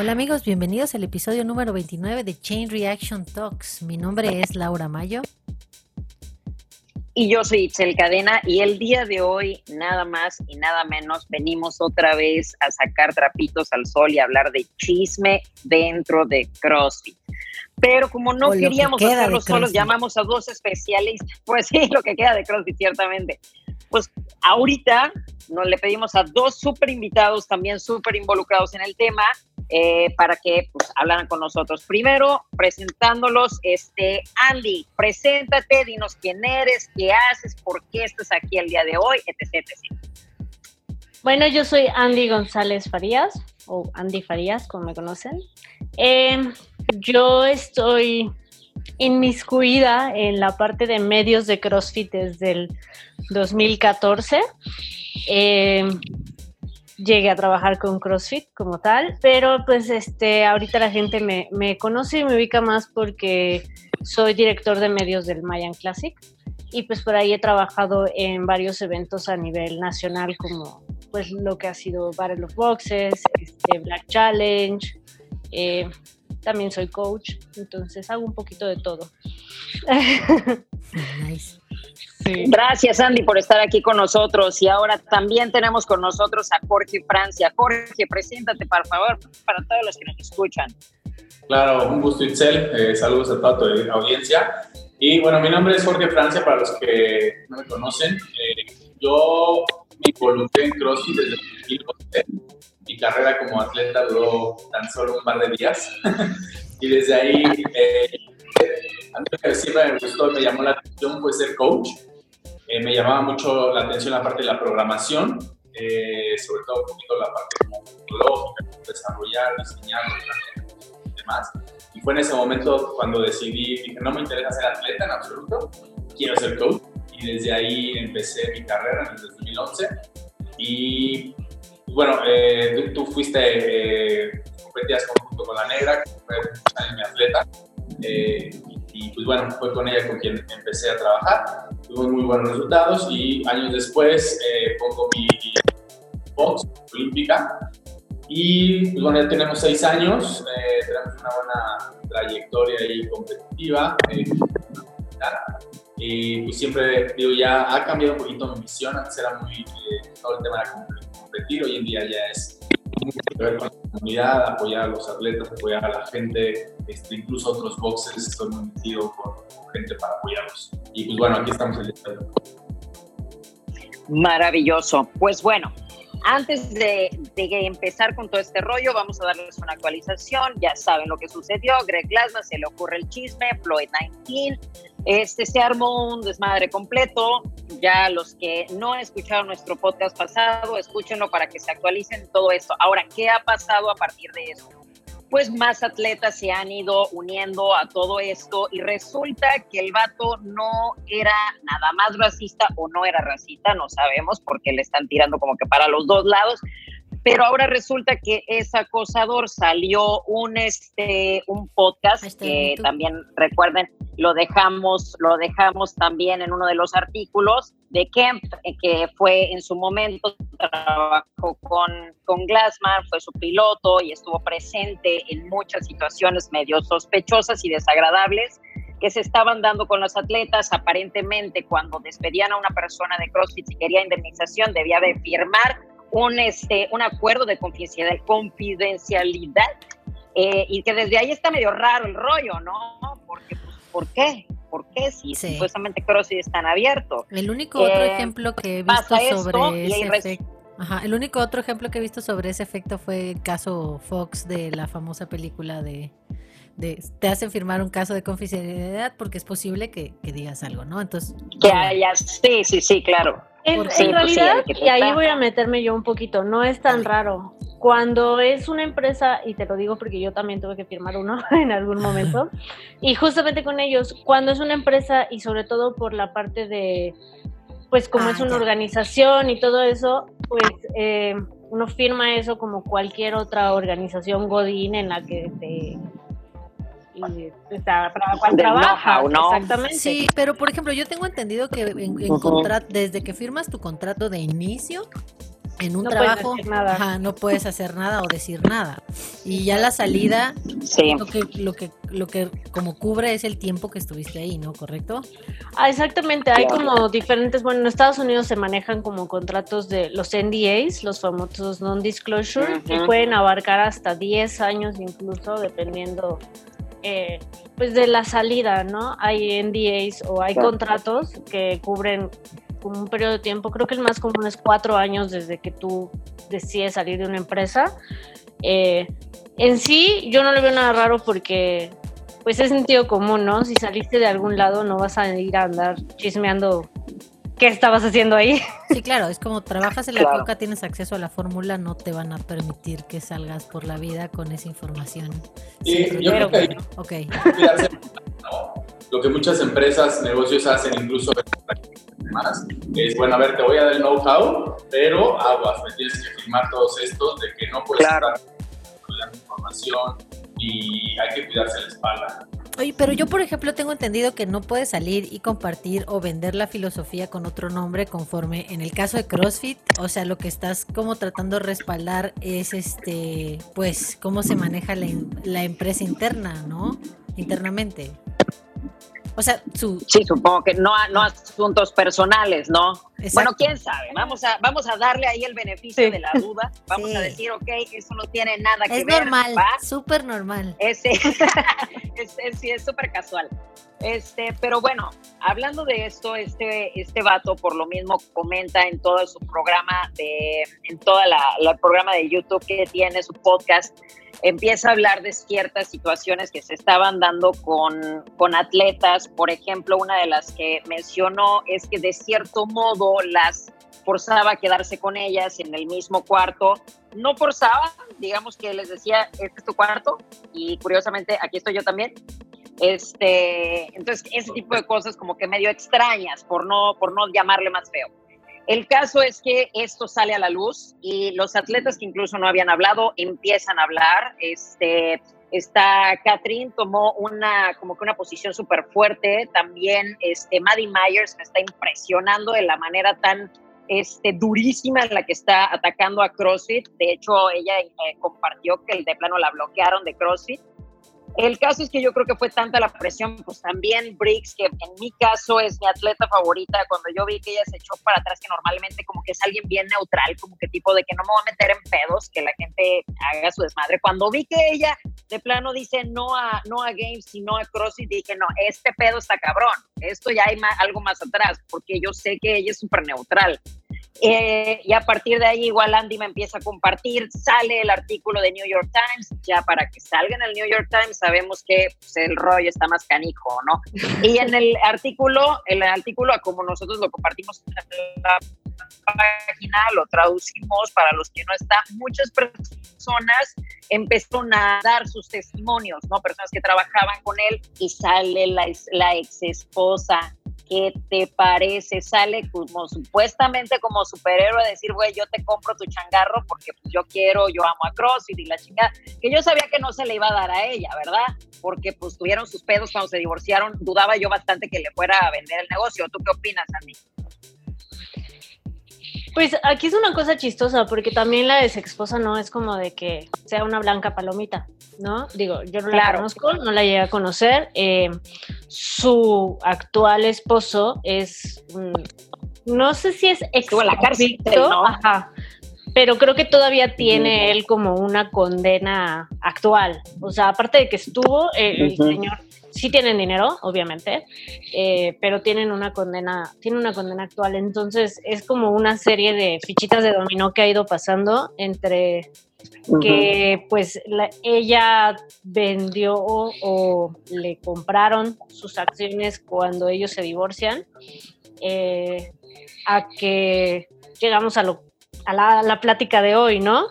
Hola amigos, bienvenidos al episodio número 29 de Chain Reaction Talks. Mi nombre es Laura Mayo. Y yo soy Itzel Cadena y el día de hoy nada más y nada menos venimos otra vez a sacar trapitos al sol y hablar de chisme dentro de CrossFit. Pero como no queríamos hacerlo solos, llamamos a dos especialistas. Pues sí, lo que queda de CrossFit, ciertamente. Pues ahorita nos le pedimos a dos súper invitados, también súper involucrados en el tema, eh, para que pues, con nosotros. Primero, presentándolos, este, Andy, preséntate, dinos quién eres, qué haces, por qué estás aquí el día de hoy, etc. Bueno, yo soy Andy González Farías, o Andy Farías, como me conocen. Eh, yo estoy inmiscuida en la parte de medios de CrossFit desde el 2014. Eh, llegué a trabajar con CrossFit como tal, pero pues este, ahorita la gente me, me, conoce y me ubica más porque soy director de medios del Mayan Classic y pues por ahí he trabajado en varios eventos a nivel nacional como pues lo que ha sido Battle of Boxes, este, Black Challenge, eh, también soy coach, entonces hago un poquito de todo. nice. Gracias, Andy, por estar aquí con nosotros. Y ahora también tenemos con nosotros a Jorge Francia. Jorge, preséntate, por favor, para todos los que nos escuchan. Claro, un gusto, Itzel. Eh, saludos a toda tu audiencia. Y bueno, mi nombre es Jorge Francia, para los que no me conocen. Eh, yo me involucré en CrossFit desde 2012. Mi carrera como atleta duró tan solo un par de días. y desde ahí, eh, a mí lo que siempre me gustó, me llamó la atención fue ser coach. Eh, me llamaba mucho la atención la parte de la programación, eh, sobre todo un poquito la parte tecnológica, desarrollar, diseñar y demás. Y fue en ese momento cuando decidí, dije, no me interesa ser atleta en absoluto, quiero ser coach. Y desde ahí empecé mi carrera en el 2011. Y bueno, eh, tú, fuiste, eh, competías junto con la negra, que fue mi atleta. Eh, y pues bueno, fue con ella con quien empecé a trabajar. Tuvimos muy buenos resultados y años después eh, pongo mi box olímpica y pues bueno, ya tenemos seis años, eh, tenemos una buena trayectoria ahí competitiva. Eh, y pues siempre digo, ya ha cambiado un poquito mi visión, antes era muy todo el tema de competir, hoy en día ya es mucho que ver con la comunidad, apoyar a los atletas, apoyar a la gente, este, incluso otros boxes, estoy muy metido con, gente para apoyarlos. Y pues bueno, aquí estamos el día Maravilloso. Pues bueno, antes de, empezar con todo este rollo, vamos a darles una actualización. Ya saben lo que sucedió. Greg Glassman se le ocurre el chisme, Floyd 19. Este se armó un desmadre completo. Ya los que no escucharon nuestro podcast pasado, escúchenlo para que se actualicen todo esto. Ahora, ¿qué ha pasado a partir de eso? pues más atletas se han ido uniendo a todo esto y resulta que el vato no era nada más racista o no era racista, no sabemos porque le están tirando como que para los dos lados, pero ahora resulta que es acosador. Salió un este un podcast que también recuerden lo dejamos lo dejamos también en uno de los artículos de Kemp eh, que fue en su momento trabajó con con Glassman, fue su piloto y estuvo presente en muchas situaciones medio sospechosas y desagradables que se estaban dando con los atletas. Aparentemente, cuando despedían a una persona de CrossFit y quería indemnización, debía de firmar un, este, un acuerdo de confidencialidad, confidencialidad eh, y que desde ahí está medio raro el rollo, ¿no? Porque, pues, ¿por qué? ¿Por qué si supuestamente CrossFit es tan abierto? El único otro eh, ejemplo que he visto sobre ese efecto, ajá, el único otro ejemplo que he visto sobre ese efecto fue el caso Fox de la famosa película de, de te hacen firmar un caso de confidencialidad porque es posible que, que digas algo, ¿no? Entonces que haya, sí, sí, sí, claro. En, realidad, y ahí voy a meterme yo un poquito, no es tan raro. Cuando es una empresa, y te lo digo porque yo también tuve que firmar uno en algún momento, y justamente con ellos, cuando es una empresa y sobre todo por la parte de, pues como ah, es una organización y todo eso, pues eh, uno firma eso como cualquier otra organización Godín en la que te y para cual trabaja. Exactamente. Sí, pero por ejemplo, yo tengo entendido que en, desde que firmas tu contrato de inicio, en un trabajo, no puedes hacer nada o decir nada. Y ya la salida, lo que, lo que, lo que como cubre es el tiempo que estuviste ahí, ¿no? ¿Correcto? Ah, exactamente. Hay como diferentes, bueno, en Estados Unidos se manejan como contratos de los NDAs, los famosos non-disclosure, que pueden abarcar hasta 10 años incluso, dependiendo eh, pues de la salida, ¿no? Hay NDAs o hay contratos que cubren como un periodo de tiempo, creo que el más común es cuatro años desde que tú decides salir de una empresa. Eh, en sí, yo no le veo nada raro porque, pues es sentido común, ¿no? Si saliste de algún lado, no vas a ir a andar chismeando qué estabas haciendo ahí. Sí, claro, es como trabajas en la coca, tienes acceso a la fórmula, no te van a permitir que salgas por la vida con esa información. Sí, yo creo que okay. Lo que muchas empresas, negocios hacen, incluso más, es, bueno, a ver, te voy a dar el know-how, pero aguas, me tienes que firmar todos estos de que no puedes claro. la información y hay que cuidarse la espalda. Oye, pero yo, por ejemplo, tengo entendido que no puedes salir y compartir o vender la filosofía con otro nombre conforme en el caso de CrossFit, o sea, lo que estás como tratando de respaldar es este, pues, cómo se maneja la, la empresa interna, ¿no? Internamente. O sea, su... Sí, supongo que no, no asuntos personales, ¿no? Bueno, quién sabe. Vamos a, vamos a darle ahí el beneficio de la duda. Vamos a decir, ok, eso no tiene nada que ver. Es normal, súper normal. Ese, sí, es súper casual. Este, pero bueno, hablando de esto, este, este vato por lo mismo comenta en todo su programa de, en toda la, la programa de YouTube que tiene, su podcast, empieza a hablar de ciertas situaciones que se estaban dando con, con atletas. Por ejemplo, una de las que mencionó es que de cierto modo las forzaba a quedarse con ellas en el mismo cuarto. No forzaba, digamos que les decía, este es tu cuarto y curiosamente aquí estoy yo también. Este, entonces, ese tipo de cosas como que medio extrañas, por no, por no llamarle más feo. El caso es que esto sale a la luz y los atletas que incluso no habían hablado empiezan a hablar. Este, está Catherine tomó una como que una posición súper fuerte. También este, Maddie Myers me está impresionando de la manera tan este, durísima en la que está atacando a CrossFit. De hecho, ella eh, compartió que el de plano la bloquearon de CrossFit. El caso es que yo creo que fue tanta la presión, pues también Briggs, que en mi caso es mi atleta favorita, cuando yo vi que ella se echó para atrás, que normalmente como que es alguien bien neutral, como que tipo de que no me voy a meter en pedos, que la gente haga su desmadre. Cuando vi que ella de plano dice no a, no a Games, sino a CrossFit, dije, no, este pedo está cabrón, esto ya hay algo más atrás, porque yo sé que ella es súper neutral. Eh, y a partir de ahí igual Andy me empieza a compartir, sale el artículo de New York Times, ya para que salga en el New York Times sabemos que pues, el rollo está más canijo, ¿no? Y en el artículo, el artículo como nosotros lo compartimos en la página, lo traducimos para los que no están, muchas personas empezaron a dar sus testimonios, ¿no? Personas que trabajaban con él y sale la, la ex esposa ¿qué te parece? Sale como supuestamente como superhéroe a decir, güey, yo te compro tu changarro porque pues, yo quiero, yo amo a CrossFit y la chingada, que yo sabía que no se le iba a dar a ella, ¿verdad? Porque pues tuvieron sus pedos cuando se divorciaron, dudaba yo bastante que le fuera a vender el negocio. ¿Tú qué opinas, Andy? Pues aquí es una cosa chistosa, porque también la ex esposa no es como de que sea una blanca palomita, ¿no? Digo, yo no la conozco, no la llegué a conocer. Eh, su actual esposo es, no sé si es ex la cárcel, ¿no? Ajá, pero creo que todavía tiene él como una condena actual. O sea, aparte de que estuvo, el señor sí tienen dinero, obviamente, eh, pero tienen una condena, tiene una condena actual. Entonces es como una serie de fichitas de dominó que ha ido pasando entre que pues ella vendió o, le compraron sus acciones cuando ellos se divorcian, eh, a que llegamos a, lo, a la, plática de hoy, ¿no?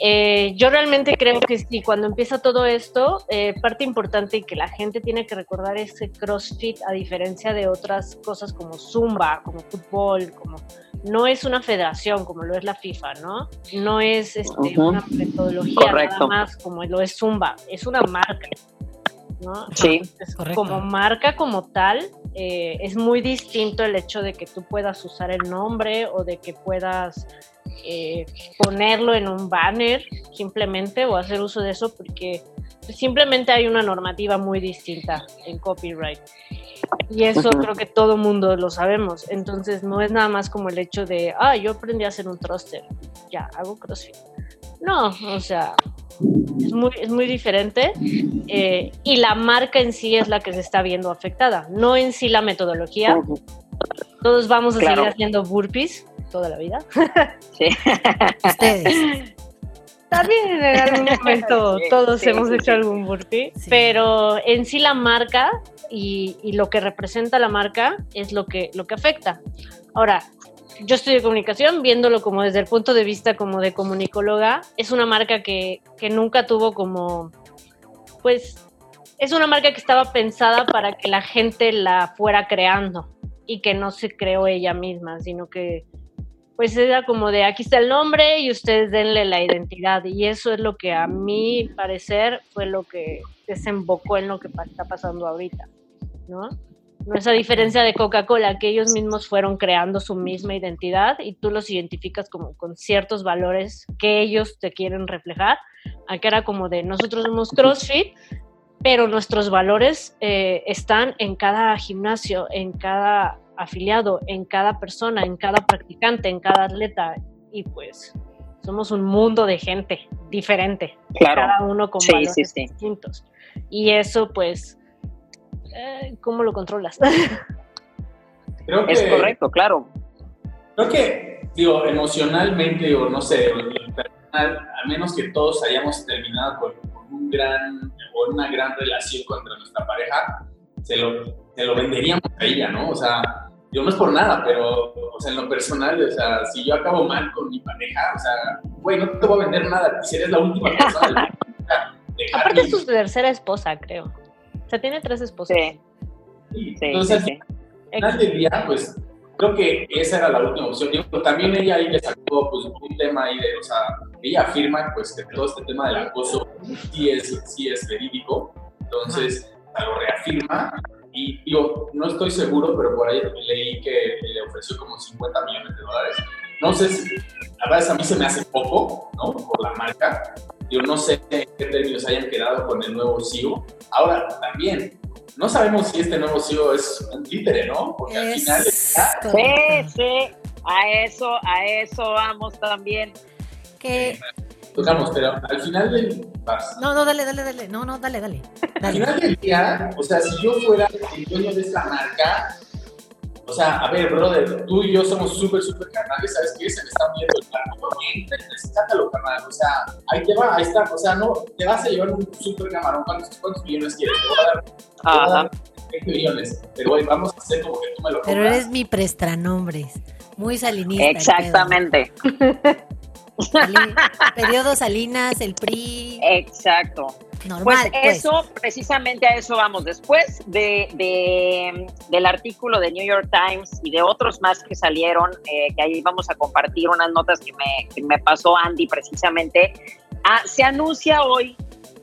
Eh, yo realmente creo que sí, cuando empieza todo esto, eh, parte importante y que la gente tiene que recordar es que CrossFit, a diferencia de otras cosas como Zumba, como fútbol, como no es una federación como lo es la FIFA, ¿no? No es este, una metodología nada más como lo es Zumba, es una marca. ¿No? Sí, Como marca como tal, eh, es muy distinto el hecho de que tú puedas usar el nombre o de que puedas eh, ponerlo en un banner simplemente o hacer uso de eso porque simplemente hay una normativa muy distinta en copyright. Y eso creo que todo mundo lo sabemos. Entonces no es nada más como el hecho de, ah, yo aprendí a hacer un thruster, ya, hago CrossFit. No, o sea, es muy, es muy diferente eh, y la marca en sí es la que se está viendo afectada, no en sí la metodología. Todos vamos a seguir haciendo burpees toda la vida. Sí. Ustedes. También en algún momento todos hemos hecho algún burpee, pero en sí la marca y, y, lo que representa la marca es lo que, lo que afecta. Ahora, yo estudio comunicación, viéndolo como desde el punto de vista como de comunicóloga, es una marca que, que nunca tuvo como, pues, es una marca que estaba pensada para que la gente la fuera creando y que no se creó ella misma, sino que pues era como de aquí está el nombre y ustedes denle la identidad y eso es lo que a mi parecer fue lo que desembocó en lo que está pasando ahorita, ¿no? No esa diferencia de Coca-Cola, que ellos mismos fueron creando su misma identidad y tú los identificas como con ciertos valores que ellos te quieren reflejar. Aquí era como de nosotros somos CrossFit, pero nuestros valores eh, están en cada gimnasio, en cada afiliado, en cada persona, en cada practicante, en cada atleta. Y pues somos un mundo de gente diferente, cada uno con valores distintos. Y eso pues, eh, ¿cómo lo controlas? es correcto, claro. Creo que, digo, emocionalmente o no sé, al menos que todos hayamos terminado con, un gran o una gran relación contra nuestra pareja, se lo, se lo venderíamos a ella, ¿no? O sea, yo no es por nada, pero, o sea, en lo personal, o sea, si yo acabo mal con mi pareja, o sea, güey, no te voy a vender nada, si eres la última persona. Aparte es su tercera esposa, creo. O sea, tiene tres esposas. Sí. sí Entonces, sí, al final del día, pues, creo que esa era la última opción. Digo, también ella ahí le sacó, pues, un tema ahí de, o sea, ella afirma, pues, que todo este tema del acoso sí es, sí es verídico. Entonces, lo reafirma y digo, no estoy seguro, pero por ahí leí que le ofreció como 50 millones de dólares. No sé si, la verdad es a mí se me hace poco, ¿no? Por la marca. Yo no sé qué términos hayan quedado con el nuevo CEO. Ahora, también, no sabemos si este nuevo CEO es un títere, ¿no? Porque al final... Está... Sí, sí, a eso, a eso vamos también. Que tocamos, pero al final del... No, no, dale, dale, dale. No, no, dale, dale. Al final del día, o sea, si yo fuera el dueño de esta marca, o sea, a ver, brother, tú y yo somos súper, súper carnales, ¿sabes qué? Se me están viendo el carro bien, sácalo, carnal, o sea, ahí te va, ahí está, o sea, no, te vas a llevar un súper camarón, ¿cuántos, ¿cuántos millones quieres? Te voy a dar, te voy a dar 20 millones, pero güey, vamos a hacer como que tú me lo compras. Pero eres mi prestanombres, muy salinista. Exactamente. periodo Salinas, el PRI. Exacto. Normal, pues, pues. eso, precisamente a eso vamos. Después de, del artículo de New York Times y de otros más que salieron, eh, que ahí vamos a compartir unas notas que me, me pasó Andy precisamente, ah, se anuncia hoy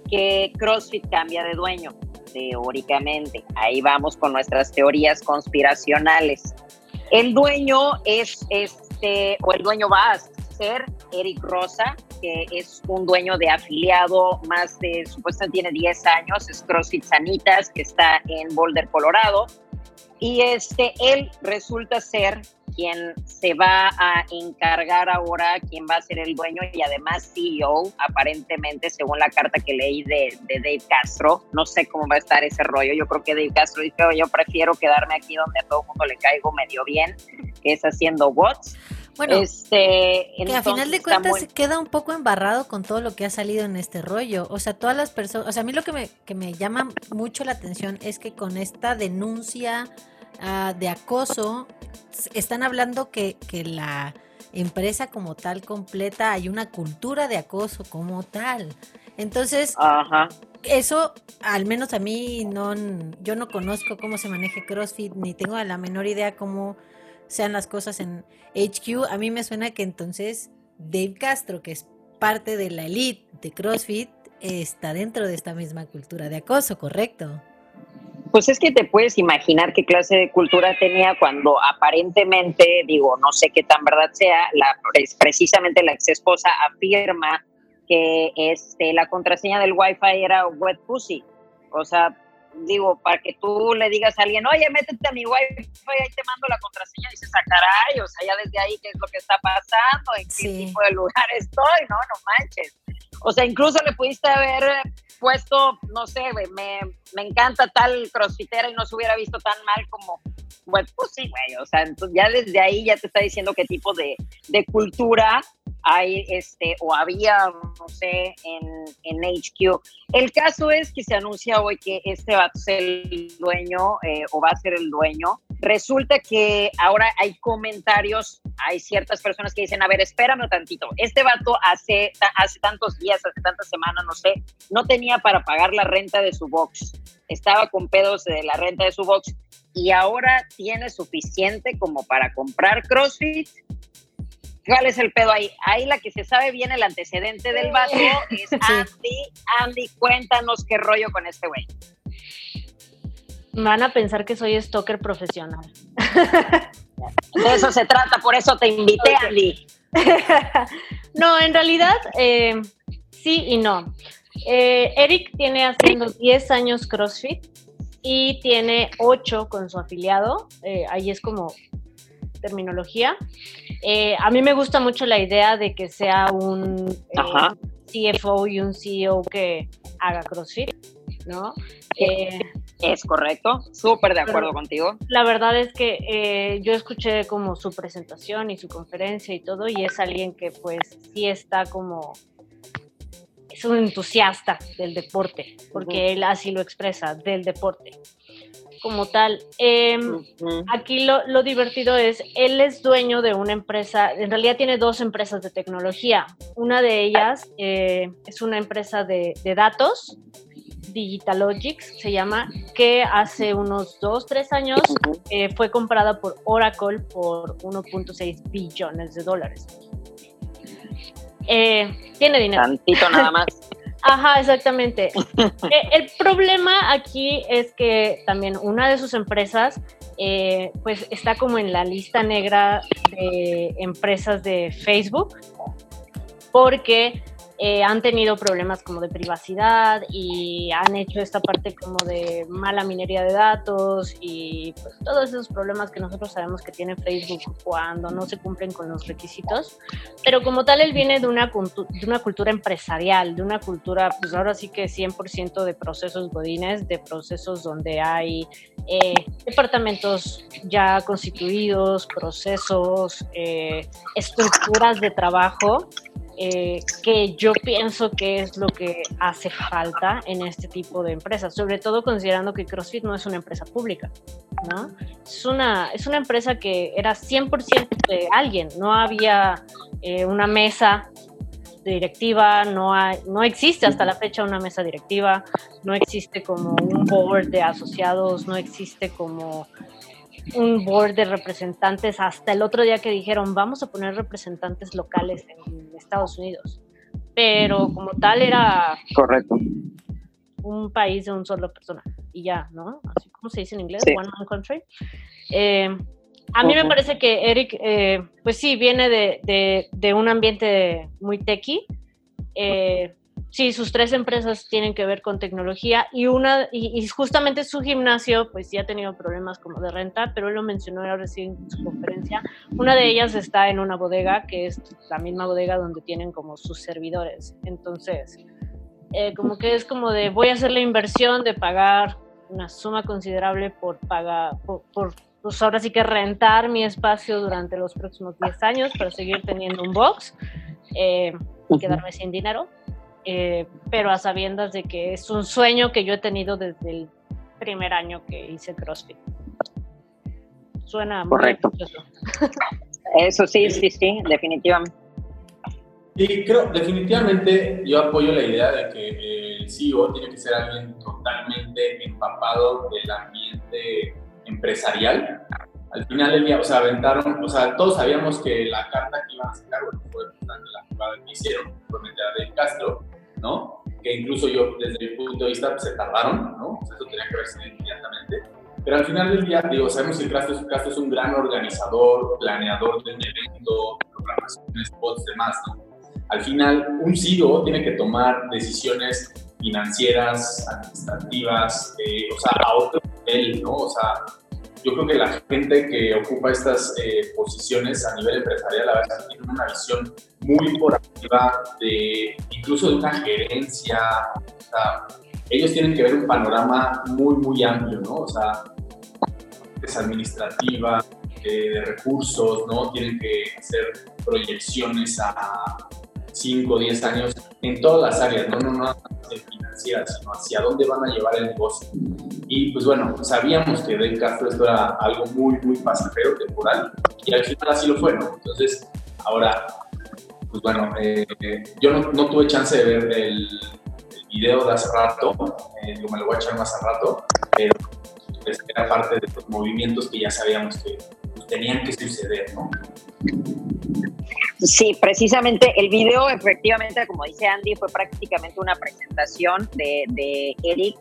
que CrossFit cambia de dueño, teóricamente. Ahí vamos con nuestras teorías conspiracionales. El dueño es este, o el dueño va a ser Eric Rosa, que es un dueño de afiliado más de, supuestamente tiene 10 años, es CrossFit Sanitas, que está en Boulder, Colorado. Y este, él resulta ser quien se va a encargar ahora, quien va a ser el dueño y además CEO, aparentemente, según la carta que leí de, de Dave Castro. No sé cómo va a estar ese rollo. Yo creo que Dave Castro dice, yo prefiero quedarme aquí donde a todo el mundo le caigo medio bien, que es haciendo bots. Bueno, este, que a final de cuentas queda un poco embarrado con todo lo que ha salido en este rollo. O sea, todas las personas, o sea, a mí lo que me, que me llama mucho la atención es que con esta denuncia ah, de acoso, están hablando que, que la empresa como tal completa, hay una cultura de acoso como tal. Entonces, eso al menos a mí no, yo no conozco cómo se maneja CrossFit, ni tengo la menor idea cómo sean las cosas en HQ, a mí me suena que entonces Dave Castro, que es parte de la elite de CrossFit, está dentro de esta misma cultura de acoso, ¿correcto? Pues es que te puedes imaginar qué clase de cultura tenía cuando aparentemente, digo, no sé qué tan verdad sea, la, precisamente la ex esposa afirma que este, la contraseña del Wi-Fi era wet pussy. O sea, digo, para que tú le digas a alguien, oye, métete a mi Wi-Fi, ahí te mando la contraseña, y dices, ah, caray, o sea, ya desde ahí, ¿qué es lo que está pasando? ¿En qué tipo de lugar estoy? No, no manches. O sea, incluso le pudiste haber puesto, no sé, me, me encanta tal crossfitera y no se hubiera visto tan mal como, pues, pues sí, güey, o sea, entonces ya desde ahí ya te está diciendo qué tipo de, de cultura hay este o había, no sé, en, en, HQ. El caso es que se anuncia hoy que este va a ser el dueño eh, o va a ser el dueño. Resulta que ahora hay comentarios, hay ciertas personas que dicen, a ver, espérame tantito, este vato hace, hace tantos días, hace tantas semanas, no sé, no tenía para pagar la renta de su box, estaba con pedos de la renta de su box y ahora tiene suficiente como para comprar CrossFit ¿Cuál es el pedo ahí? Ahí la que se sabe bien el antecedente del vato es Andy. Andy, cuéntanos qué rollo con este güey. Van a pensar que soy stalker profesional. De eso se trata, por eso te invité, Andy. no, en realidad, eh, sí y no. Eh, Eric tiene haciendo 10 años CrossFit y tiene 8 con su afiliado. Eh, ahí es como terminología. Eh, a mí me gusta mucho la idea de que sea un eh, CFO y un CEO que haga CrossFit, ¿no? Eh, es correcto, súper de acuerdo contigo. La verdad es que yo escuché como su presentación y su conferencia y todo, y es alguien que pues sí está como es un entusiasta del deporte, porque él así lo expresa, del deporte como tal. Em, aquí lo, divertido es, él es dueño de una empresa, en realidad tiene dos empresas de tecnología. Una de ellas eh, es una empresa de, datos, Digitalogics se llama, que hace unos dos, tres años eh, fue comprada por Oracle por 1.6 billones de dólares. Eh, tiene dinero. Tantito nada más. Ajá, exactamente. Eh, el problema aquí es que también una de sus empresas eh, pues está como en la lista negra de empresas de Facebook porque eh, han tenido problemas como de privacidad y han hecho esta parte como de mala minería de datos y pues, todos esos problemas que nosotros sabemos que tiene Facebook cuando no se cumplen con los requisitos. Pero como tal, él viene de una, de una cultura empresarial, de una cultura, pues ahora sí que 100% de procesos godines, de procesos donde hay eh, departamentos ya constituidos, procesos, eh, estructuras de trabajo eh, que yo pienso que es lo que hace falta en este tipo de empresas, sobre todo considerando que CrossFit no es una empresa pública, ¿no? Es una, es una empresa que era 100% de alguien, no había eh, una mesa directiva, no, hay, no existe hasta la fecha una mesa directiva, no existe como un board de asociados, no existe como un board de representantes hasta el otro día que dijeron, vamos a poner representantes locales en Estados Unidos. Pero como tal era... Correcto. Un país de un solo persona. Y ya, ¿no? Así como se dice en inglés, one man country. Eh, a mí me parece que Eric, eh, pues sí, viene de, de, de, un ambiente muy techy. Eh, sí, sus tres empresas tienen que ver con tecnología y una y, justamente su gimnasio pues sí ha tenido problemas como de renta, pero él lo mencionó recién en su conferencia. Una de ellas está en una bodega que es la misma bodega donde tienen como sus servidores. Entonces, eh, como que es como de voy a hacer la inversión de pagar una suma considerable por pagar por, pues ahora sí que rentar mi espacio durante los próximos 10 años para seguir teniendo un box eh, y quedarme sin dinero eh, pero a sabiendas de que es un sueño que yo he tenido desde el primer año que hice CrossFit. Suena correcto. Eso sí, sí, sí, definitivamente. Y creo, definitivamente yo apoyo la idea de que el CEO tiene que ser alguien totalmente empapado del ambiente empresarial. Al final del día, o sea, aventaron, o sea, todos sabíamos que la carta que iban a sacar, bueno, fue la jugada que hicieron, fue meter a Dave Castro, que incluso yo, desde mi punto de vista, se tardaron, ¿no? eso tenía que verse inmediatamente. Pero al final del día, digo, sabemos que Castro, Castro es un gran organizador, planeador de un evento, programación, spots, demás, ¿no? Al final, un CEO tiene que tomar decisiones financieras, administrativas, eh, o sea, a otro nivel, ¿no? O sea, yo creo que la gente que ocupa estas eh, posiciones a nivel empresarial, la verdad, tiene una visión muy proactiva de incluso de una gerencia. Ellos tienen que ver un panorama muy, muy amplio, ¿no? O sea, es administrativa, eh, de recursos, ¿no? Tienen que hacer proyecciones a 5 o 10 años en todas las áreas, no, no, no financieras, sino hacia dónde van a llevar el negocio. Y pues bueno, sabíamos que del Castro esto era algo muy, muy pasajero, temporal, y al final así lo fue, ¿no? Entonces, ahora, pues bueno, eh, yo no, no, tuve chance de ver el, video de hace rato, eh, me lo voy a echar más a rato, pero pues, era parte de los movimientos que ya sabíamos que pues, tenían que suceder, ¿no? Sí, precisamente el video, efectivamente, como dice Andy, fue prácticamente una presentación de, de Eric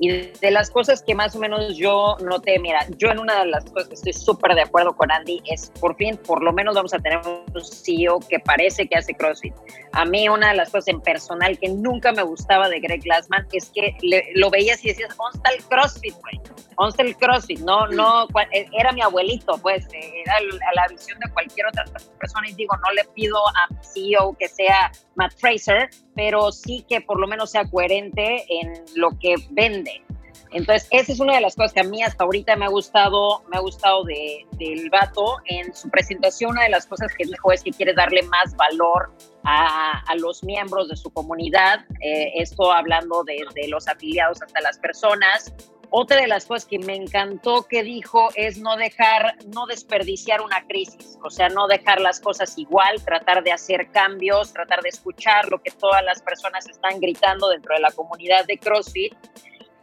y de las cosas que más o menos yo noté, mira, yo en una de las cosas que estoy súper de acuerdo con Andy es por fin, por lo menos vamos a tener un CEO que parece que hace CrossFit. A mí una de las cosas en personal que nunca me gustaba de Greg Glassman es que lo veías y decías, ¿dónde está el CrossFit, güey? ¿Dónde está el CrossFit? No, no, e, era mi abuelito, pues, era la visión de cualquier otra persona y digo, no le pido a mi CEO que sea Matt Fraser, pero sí que por lo menos sea coherente en lo que vende. Entonces, esa es una de las cosas que a mí hasta ahorita me ha gustado, me ha gustado de, del vato. En su presentación, una de las cosas que dijo es que quiere darle más valor a, a los miembros de su comunidad. Eh, esto hablando de, de los afiliados hasta las personas. Otra de las cosas que me encantó que dijo es no dejar, no desperdiciar una crisis, o sea, no dejar las cosas igual, tratar de hacer cambios, tratar de escuchar lo que todas las personas están gritando dentro de la comunidad de CrossFit.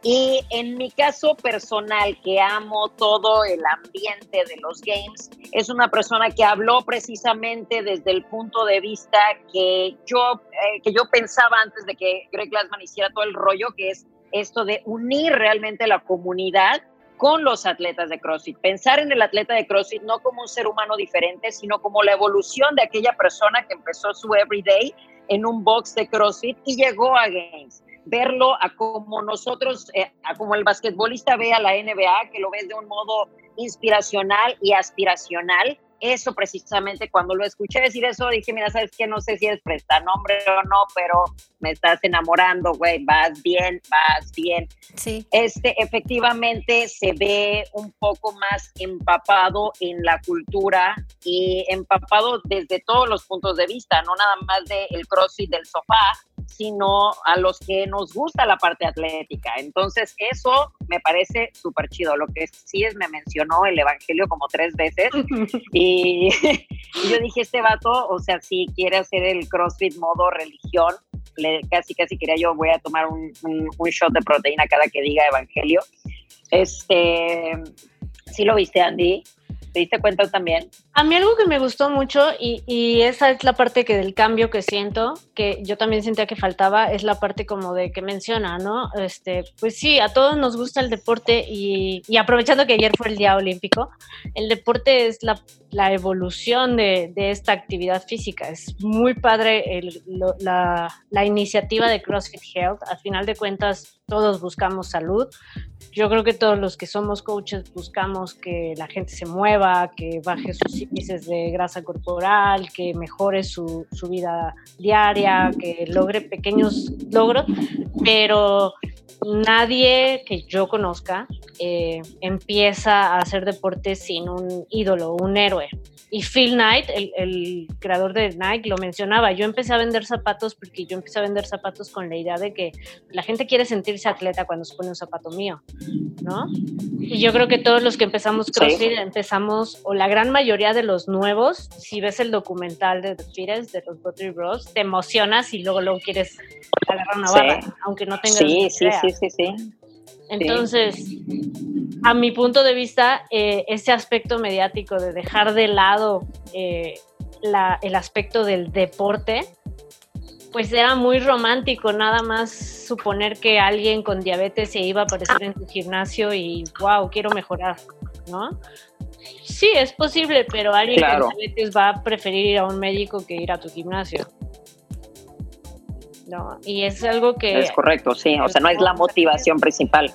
Y en mi caso personal, que amo todo el ambiente de los games, es una persona que habló precisamente desde el punto de vista que yo, eh, que yo pensaba antes de que Greg Glassman hiciera todo el rollo, que es esto de unir realmente la comunidad con los atletas de CrossFit. Pensar en el atleta de CrossFit no como un ser humano diferente, sino como la evolución de aquella persona que empezó su everyday en un box de CrossFit y llegó a Games. Verlo a como nosotros, eh, a como el basquetbolista ve a la NBA, que lo ves de un modo inspiracional y aspiracional, eso precisamente cuando lo escuché decir eso, dije, mira, sabes que no sé si es prestanombre o no, pero me estás enamorando, güey, vas bien, vas bien. Sí. Este efectivamente se ve un poco más empapado en la cultura y empapado desde todos los puntos de vista, no nada más del el crossfit del sofá, sino a los que nos gusta la parte atlética. Entonces, eso me parece súper chido. Lo que sí es, me mencionó el Evangelio como tres veces y, yo dije, este vato, o sea, si quiere hacer el CrossFit modo religión, le, casi, casi quería yo, voy a tomar un, un, un shot de proteína cada que diga Evangelio. Este, ¿sí lo viste, Andy? ¿Te diste cuenta también? A mí algo que me gustó mucho y, esa es la parte que del cambio que siento, que yo también sentía que faltaba, es la parte como de que menciona, ¿no? Este, pues sí, a todos nos gusta el deporte y aprovechando que ayer fue el Día Olímpico, el deporte es la, la evolución de, esta actividad física. Es muy padre la iniciativa de CrossFit Health. Al final de cuentas, todos buscamos salud. Yo creo que todos los que somos coaches buscamos que la gente se mueva, que baje sus índices de grasa corporal, que mejore su, su vida diaria, que logre pequeños logros, pero nadie que yo conozca eh, empieza a hacer deporte sin un ídolo, un héroe. Y Phil Knight, el, el, creador de Nike, lo mencionaba. Yo empecé a vender zapatos porque yo empecé a vender zapatos con la idea de que la gente quiere sentirse atleta cuando se pone un zapato mío, ¿no? Y yo creo que todos los que empezamos CrossFit sí. empezamos, o la gran mayoría de los nuevos, si ves el documental de The Fittest, de los Buttery Bros, te emocionas y luego luego quieres agarrar una barra, sí. aunque no tengas sí, sí, sí, sí, sí. Entonces, a mi punto de vista, eh, ese aspecto mediático de dejar de lado eh, la, el aspecto del deporte pues era muy romántico nada más suponer que alguien con diabetes se iba a aparecer en tu gimnasio y wow, quiero mejorar, ¿no? Sí, es posible, pero alguien con diabetes va a preferir ir a un médico que ir a tu gimnasio. No, y es algo que... Es correcto, sí, o sea, no es la motivación principal.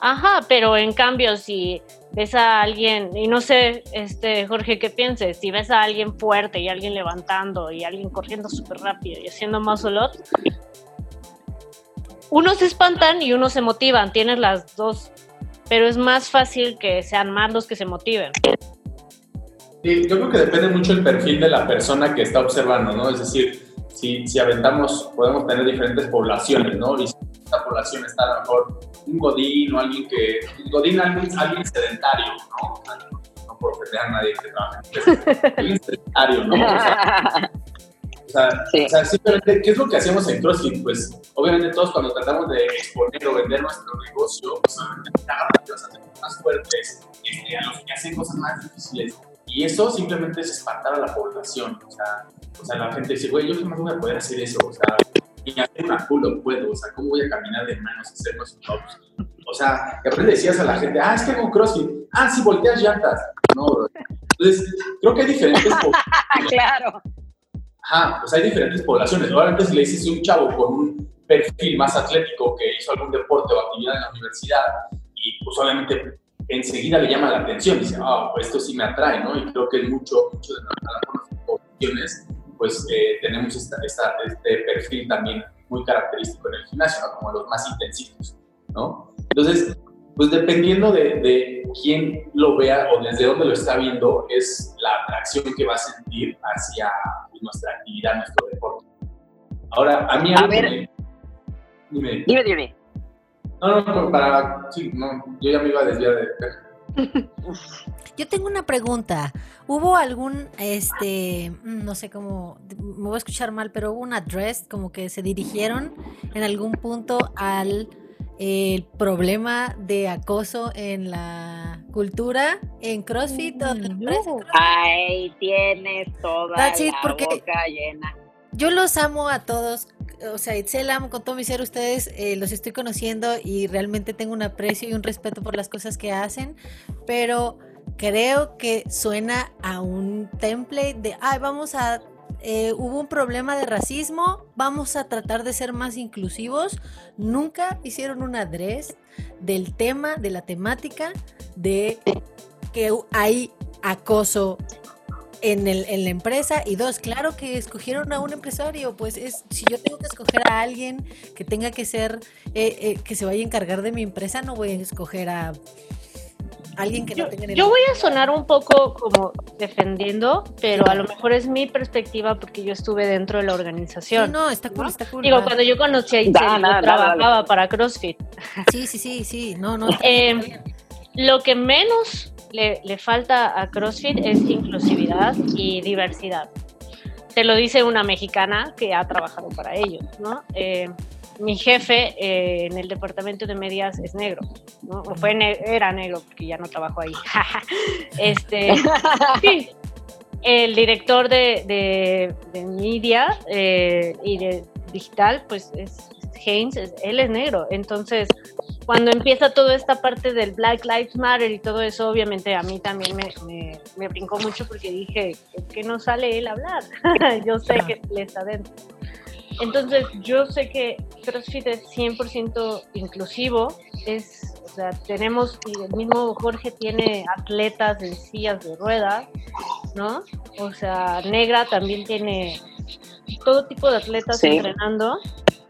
Ajá, pero en cambio si ves a alguien, y no sé, este Jorge, ¿qué pienses? Si ves a alguien fuerte y alguien levantando y alguien corriendo súper rápido y haciendo muscle up, unos se espantan y unos se motivan, tienes las dos, pero es más fácil que sean más los que se motiven. Sí, yo creo que depende mucho el perfil de la persona que está observando, ¿no? Es decir, si, si aventamos, podemos tener diferentes poblaciones, ¿no? Y si esta población está a lo mejor un godín o alguien que, un godín alguien, alguien sedentario, ¿no? No por ofender a nadie que trabaja alguien sedentario, ¿no? O sea, o sea, simplemente, ¿qué es lo que hacemos en CrossFit? Pues, obviamente, todos cuando tratamos de exponer o vender nuestro negocio, pues, obviamente, hacemos más fuertes, este, a los que hacen cosas más difíciles. Y eso simplemente es espantar a la población. O sea, o sea la gente dice, güey, yo jamás voy a poder hacer eso. O sea, ni hacer una culo puedo. O sea, ¿cómo voy a caminar de manos y hacer los tops? O sea, y aparte decías a la gente, ah, es que hago crossfit. Ah, sí, volteas llantas. No, bro. Entonces, creo que hay diferentes Claro. Ajá, pues hay diferentes poblaciones. Obviamente, si le dices a un chavo con un perfil más atlético que hizo algún deporte o actividad en la universidad, y pues obviamente enseguida le llama la atención, dice, ah, pues esto sí me atrae, ¿no? Y creo que mucho, mucho de las posiciones, pues eh, tenemos esta, este perfil también muy característico en el gimnasio, como los más intensivos, ¿no? Entonces, pues dependiendo de, de, quién lo vea o desde dónde lo está viendo, es la atracción que va a sentir hacia nuestra actividad, nuestro deporte. Ahora, a mí... A ver, dime, dime. dime. No, no, para. Sí, no, yo ya me iba a desviar de. Yo tengo una pregunta. ¿Hubo algún, este, mm, no sé cómo, me voy a escuchar mal, pero hubo un address como que se dirigieron en algún punto al el problema de acoso en la cultura en CrossFit? Mm, Ay, tienes toda la boca llena. Yo los amo a todos o sea, Itzel amo con todo mi ser, ustedes eh, los estoy conociendo y realmente tengo un aprecio y un respeto por las cosas que hacen, pero creo que suena a un template de, ay, vamos a, eh, hubo un problema de racismo, vamos a tratar de ser más inclusivos. Nunca hicieron un address del tema, de la temática de que hay acoso en, el, en la empresa y dos, claro que escogieron a un empresario, pues es si yo tengo que escoger a alguien que tenga que ser, eh, eh, que se vaya a encargar de mi empresa, no voy a escoger a alguien que yo, no tenga... Yo voy a sonar un poco como defendiendo, pero a lo mejor es mi perspectiva porque yo estuve dentro de la organización. no, está cool, está cool. Digo, cuando yo conocí a Itzel, trabajaba para CrossFit. Sí, sí, sí, sí, no, no. Eh, lo que menos le, falta a CrossFit es inclusividad y diversidad. Te lo dice una mexicana que ha trabajado para ello, ¿no? Eh, mi jefe eh, en el departamento de medias es negro, ¿no? Fue era negro porque ya no trabajo ahí. este, el director de, de, de media eh, y de digital, pues es Haynes, él es negro. Entonces, cuando empieza toda esta parte del Black Lives Matter y todo eso, obviamente a mí también me, me, brincó mucho porque dije, que no sale él a hablar? yo sé que él está dentro. Entonces, yo sé que CrossFit es 100% inclusivo, es, o sea, tenemos, y el mismo Jorge tiene atletas en sillas de ruedas, ¿no? O sea, Negra también tiene todo tipo de atletas entrenando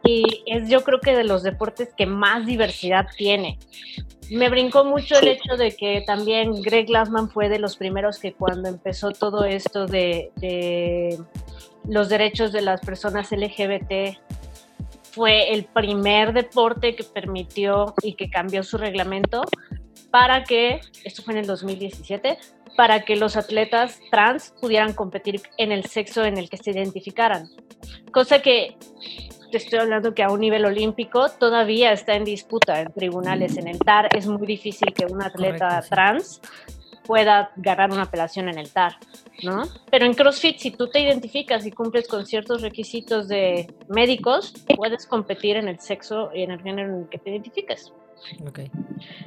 y es yo creo que de los deportes que más diversidad tiene. Me brincó mucho el hecho de que también Greg Glassman fue de los primeros que cuando empezó todo esto de, de los derechos de las personas LGBT, fue el primer deporte que permitió y que cambió su reglamento para que, esto fue en el 2017, para que los atletas trans pudieran competir en el sexo en el que se identificaran. Cosa que te estoy hablando que a un nivel olímpico todavía está en disputa en tribunales. En el TAR es muy difícil que un atleta trans pueda ganar una apelación en el TAR, ¿no? Pero en CrossFit, si tú te identificas y cumples con ciertos requisitos de médicos, puedes competir en el sexo y en el género en el que te identifiques. Okay.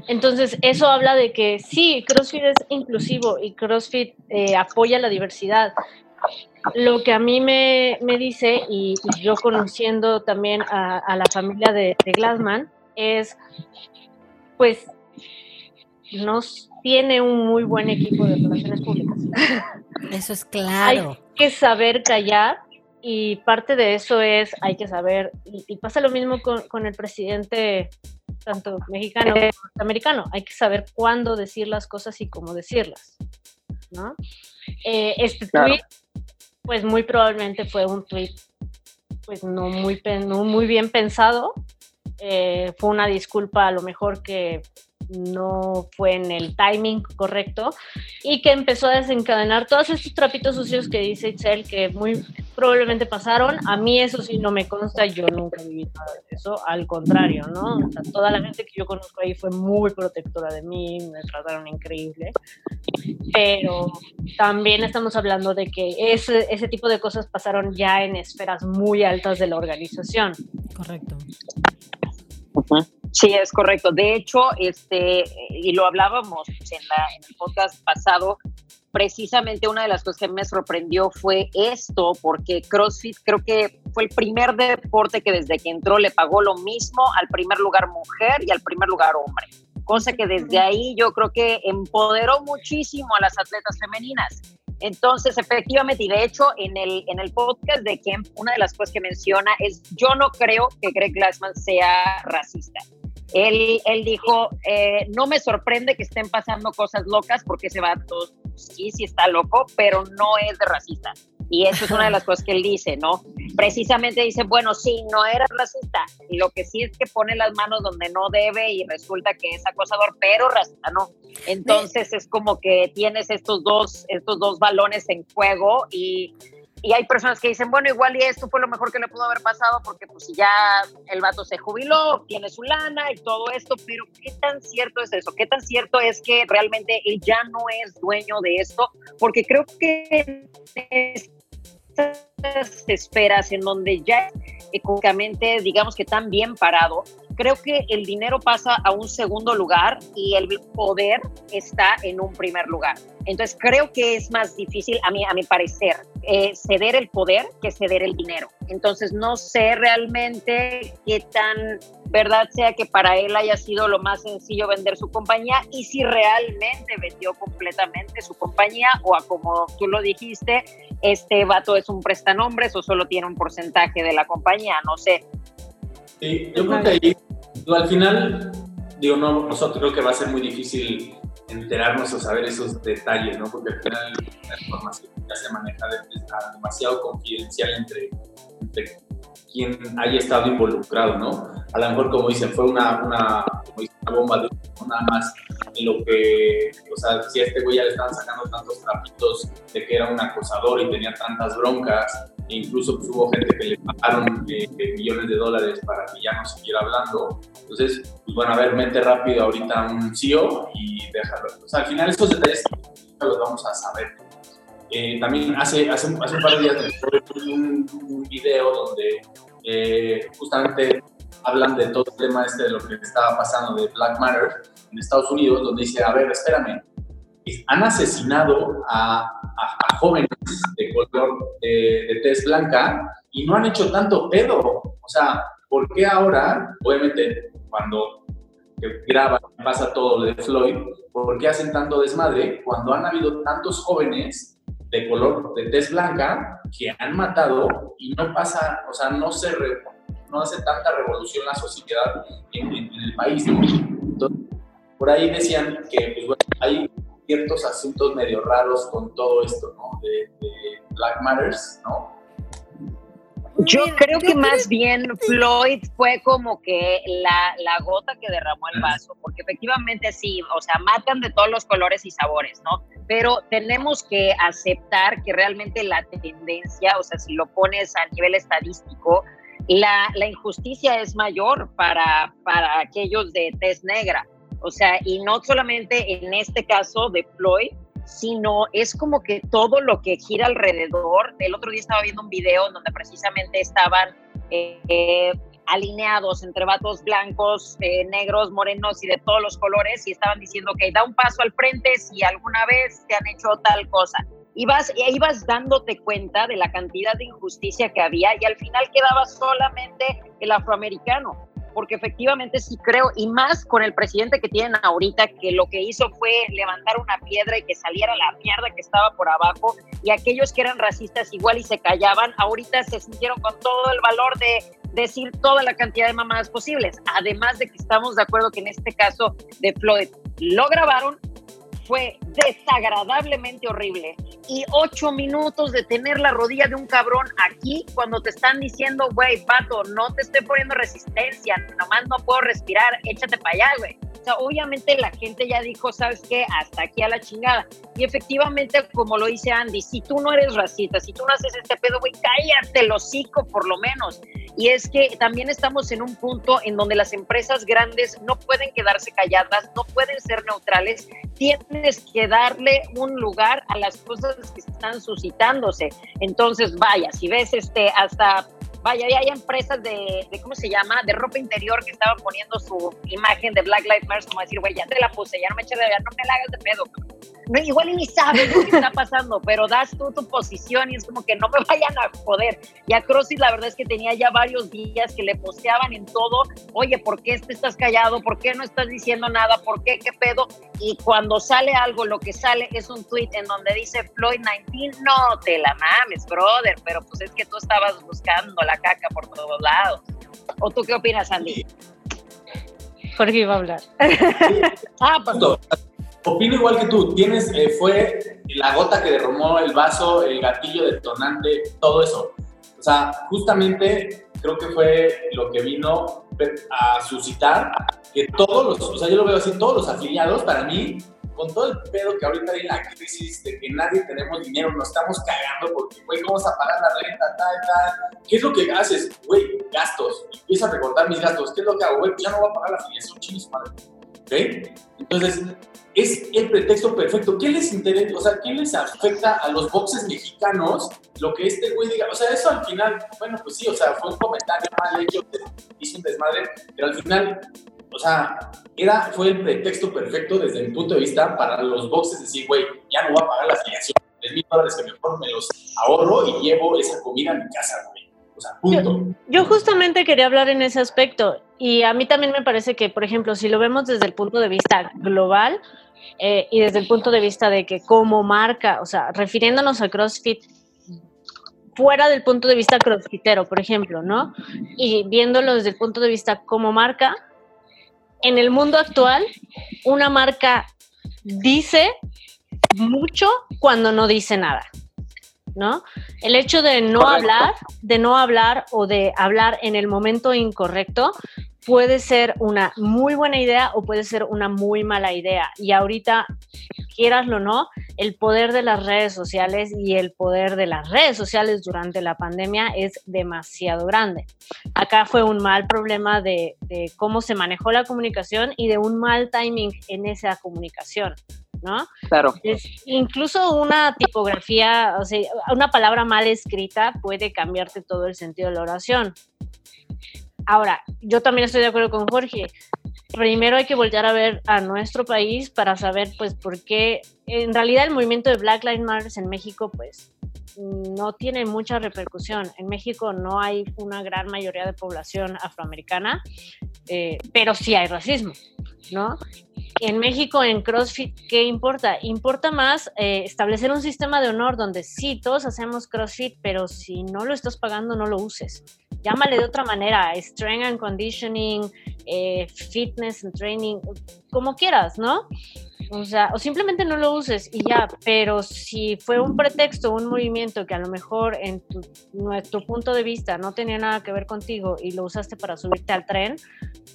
Entonces, eso habla de que sí, CrossFit es inclusivo y CrossFit eh, apoya la diversidad. Lo que a mí me, me dice, y, yo conociendo también a, a la familia de, de Glassman, es, pues, nos tiene un muy buen equipo de relaciones públicas. Eso es claro. Hay que saber callar y parte de eso es, hay que saber, y, pasa lo mismo con, con, el presidente tanto mexicano como norteamericano, hay que saber cuándo decir las cosas y cómo decirlas, ¿no? Eh, este tweet, pues muy probablemente fue un tweet pues no muy, no muy bien pensado, eh, fue una disculpa a lo mejor que no fue en el timing correcto y que empezó a desencadenar todos estos trapitos sucios que dice Itzel que muy probablemente pasaron. A mí eso sí no me consta, yo nunca viví nada de eso, al contrario, ¿no? toda la gente que yo conozco ahí fue muy protectora de mí, me trataron increíble, pero también estamos hablando de que ese, ese tipo de cosas pasaron ya en esferas muy altas de la organización. Correcto. Sí, es correcto. De hecho, este, y lo hablábamos en, el podcast pasado, precisamente una de las cosas que me sorprendió fue esto, porque CrossFit creo que fue el primer deporte que desde que entró le pagó lo mismo al primer lugar mujer y al primer lugar hombre. Cosa que desde ahí yo creo que empoderó muchísimo a las atletas femeninas. Entonces, efectivamente, y de hecho, en el, en el podcast de Kemp, una de las cosas que menciona es, yo no creo que Greg Glassman sea racista. Él, él dijo, eh, no me sorprende que estén pasando cosas locas porque ese vato sí, sí está loco, pero no es de racista. Y eso es una de las cosas que él dice, ¿no? Precisamente dice, bueno, sí, no era racista. Y lo que sí es que pone las manos donde no debe y resulta que es acosador, pero racista no. Entonces es como que tienes estos dos, estos dos balones en juego y y hay personas que dicen, bueno, igual y esto fue lo mejor que le pudo haber pasado porque pues ya el vato se jubiló, tiene su lana y todo esto, pero ¿qué tan cierto es eso? ¿Qué tan cierto es que realmente él ya no es dueño de esto? Porque creo que estas esperas en donde ya económicamente, digamos que tan bien parado, creo que el dinero pasa a un segundo lugar y el poder está en un primer lugar. Entonces creo que es más difícil, a mi, a mi parecer, eh, ceder el poder que ceder el dinero. Entonces no sé realmente qué tan verdad sea que para él haya sido lo más sencillo vender su compañía y si realmente vendió completamente su compañía o a como tú lo dijiste, este vato es un prestanombres o solo tiene un porcentaje de la compañía, no sé. Sí, yo creo que ahí, al final, digo, no, nosotros creo que va a ser muy difícil enterarnos o saber esos detalles, ¿no? Porque al final la información ya se maneja demasiado confidencial entre, entre quien haya estado involucrado, ¿no? A lo mejor, como dicen, fue una, una, una bomba de nada más en lo que, o sea, si a este güey ya le estaban sacando tantos trapitos de que era un acosador y tenía tantas broncas, e incluso pues, hubo gente que le pagaron eh, millones de dólares para que ya no siguiera hablando. Entonces, pues bueno, a ver, mente rápido ahorita un CEO y déjalo. O sea, al final estos detalles los vamos a saber. Eh, también hace, hace, hace, un par de días un, un video donde eh, justamente hablan de todo el tema este de lo que estaba pasando de Black Matter en Estados Unidos, donde dice, a ver, espérame, han asesinado a, jóvenes de color de, de tez blanca y no han hecho tanto pedo. O sea, ¿por qué ahora, obviamente, cuando graba, pasa todo lo de Floyd, ¿por qué hacen tanto desmadre cuando han habido tantos jóvenes de color de tez blanca que han matado y no pasa, o sea, no se no hace tanta revolución la sociedad en, el país. por ahí decían que pues, hay ciertos asuntos medio raros con todo esto, ¿no? De, Black Matters, ¿no? Yo creo que más bien Floyd fue como que la, la, gota que derramó el vaso, porque efectivamente sí, o sea, matan de todos los colores y sabores, ¿no? Pero tenemos que aceptar que realmente la tendencia, o sea, si lo pones a nivel estadístico, la, la injusticia es mayor para, para aquellos de tez negra. O sea, y no solamente en este caso de Floyd, sino es como que todo lo que gira alrededor. El otro día estaba viendo un video donde precisamente estaban eh, alineados entre vatos blancos, eh, negros, morenos y de todos los colores y estaban diciendo, que da un paso al frente si alguna vez te han hecho tal cosa. Y vas, y dándote cuenta de la cantidad de injusticia que había y al final quedaba solamente el afroamericano porque efectivamente sí creo, y más con el presidente que tienen ahorita, que lo que hizo fue levantar una piedra y que saliera la mierda que estaba por abajo, y aquellos que eran racistas igual y se callaban, ahorita se sintieron con todo el valor de decir toda la cantidad de mamadas posibles. Además de que estamos de acuerdo que en este caso de Floyd lo grabaron, fue desagradablemente horrible. Y ocho minutos de tener la rodilla de un cabrón aquí cuando te están diciendo, güey, pato, no te estoy poniendo resistencia, nomás no puedo respirar, échate para allá, güey. Obviamente la gente ya dijo, ¿sabes qué? Hasta aquí a la chingada. Y efectivamente, como lo dice Andy, si tú no eres racista, si tú no haces este pedo, güey, cállate el hocico por lo menos. Y es que también estamos en un punto en donde las empresas grandes no pueden quedarse calladas, no pueden ser neutrales, tienes que darle un lugar a las cosas que están suscitándose. Entonces, vaya, si ves este hasta vaya, hay empresas de, de, ¿cómo se llama? De ropa interior que estaban poniendo su imagen de Black Lives Matter, como decir, güey, ya te la puse, ya no me eché de no me la hagas de pedo. No, igual ni sabes lo que está pasando, pero das tú tu posición y es como que no me vayan a joder. Y a Crossis la verdad es que tenía ya varios días que le posteaban en todo, oye, ¿por qué te estás callado? ¿Por qué no estás diciendo nada? ¿Por qué? ¿Qué pedo? Y cuando sale algo, lo que sale es un tweet en donde dice Floyd 19, no te la mames, brother, pero pues es que tú estabas buscando la caca por todos lados. ¿O tú qué opinas, Andy? Jorge iba a hablar. ah, pues. Opino igual que tú. Tienes, eh, fue la gota que derramó el vaso, el gatillo detonante, todo eso. O sea, justamente creo que fue lo que vino a suscitar que todos los, o sea, yo lo veo así, todos los afiliados, para mí, con todo el pedo que ahorita hay en la crisis de que nadie tenemos dinero, nos estamos cagando porque, güey, vamos a pagar la renta, tal, tal. ¿Qué es lo que haces? Güey, gastos. Empieza a recortar mis gastos. ¿Qué es lo que hago? Güey, ya no voy a pagar la afiliación, chinos, madre. ¿Ok? Entonces, es el pretexto perfecto. ¿Qué les interesa? O sea, ¿qué les afecta a los boxes mexicanos lo que este güey diga? O sea, eso al final, bueno, pues sí, o sea, fue un comentario mal hecho, hizo un desmadre, pero al final o sea, era, fue el pretexto perfecto desde mi punto de vista para los boxes decir, güey, ya no voy a pagar la afiliación. Es mil dólares que mejor me los ahorro y llevo esa comida a mi casa, güey. O sea, punto. Yo, justamente quería hablar en ese aspecto. Y a mí también me parece que, por ejemplo, si lo vemos desde el punto de vista global eh, y desde el punto de vista de que como marca, o sea, refiriéndonos a CrossFit, fuera del punto de vista crossfitero, por ejemplo, ¿no? Y viéndolo desde el punto de vista como marca, en el mundo actual, una marca dice mucho cuando no dice nada, ¿no? El hecho de no hablar, de no hablar o de hablar en el momento incorrecto puede ser una muy buena idea o puede ser una muy mala idea. Y ahorita, quieraslo o no, el poder de las redes sociales y el poder de las redes sociales durante la pandemia es demasiado grande. Acá fue un mal problema de, cómo se manejó la comunicación y de un mal timing en esa comunicación. ¿no? Claro. incluso una tipografía, o sea, una palabra mal escrita puede cambiarte todo el sentido de la oración. Ahora, yo también estoy de acuerdo con Jorge. Primero hay que voltear a ver a nuestro país para saber, pues, por qué en realidad el movimiento de Black Lives Matter en México, pues, no tiene mucha repercusión. En México no hay una gran mayoría de población afroamericana, eh, pero sí hay racismo, ¿no? En México, en CrossFit, ¿qué importa? Importa más eh, establecer un sistema de honor donde sí, todos hacemos CrossFit, pero si no lo estás pagando, no lo uses. Llámale de otra manera, strength and conditioning, eh, fitness and training, como quieras, ¿no? O sea, o simplemente no lo uses y ya, pero si fue un pretexto, un movimiento que a lo mejor en tu, nuestro punto de vista no tenía nada que ver contigo y lo usaste para subirte al tren,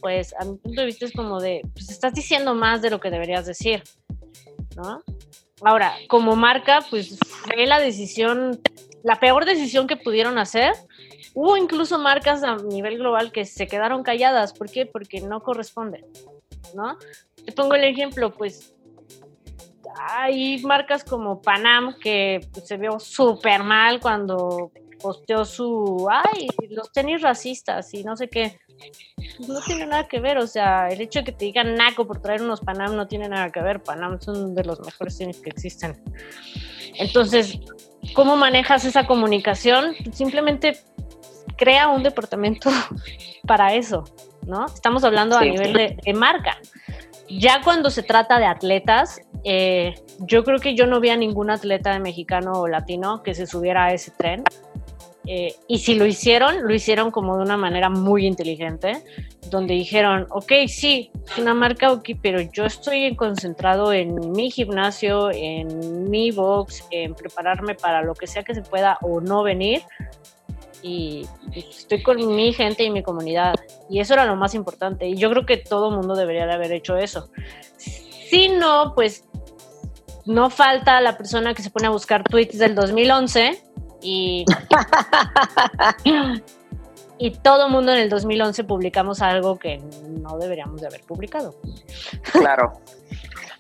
pues a mi punto de vista es como de, pues estás diciendo más de lo que deberías decir, ¿no? Ahora, como marca, pues fue la decisión, la peor decisión que pudieron hacer. Hubo incluso marcas a nivel global que se quedaron calladas. ¿Por qué? Porque no corresponde. ¿no? Te pongo el ejemplo, pues hay marcas como Panam que pues, se vio súper mal cuando posteó su, ay, los tenis racistas y no sé qué. No tiene nada que ver, o sea, el hecho de que te digan naco por traer unos Panam no tiene nada que ver. Panam son de los mejores tenis que existen. Entonces, ¿cómo manejas esa comunicación? Simplemente crea un departamento para eso, ¿no? Estamos hablando a nivel de, marca. Ya cuando se trata de atletas, eh, yo creo que yo no vi a ningún atleta mexicano o latino que se subiera a ese tren. Eh, y si lo hicieron, lo hicieron como de una manera muy inteligente, donde dijeron, ok, sí, es una marca, ok, pero yo estoy concentrado en mi gimnasio, en mi box, en prepararme para lo que sea que se pueda o no venir. Y, estoy con mi gente y mi comunidad. Y eso era lo más importante. Y yo creo que todo mundo debería de haber hecho eso. Si no, pues no falta la persona que se pone a buscar tweets del 2011 y, y todo el mundo en el 2011 publicamos algo que no deberíamos de haber publicado. Claro.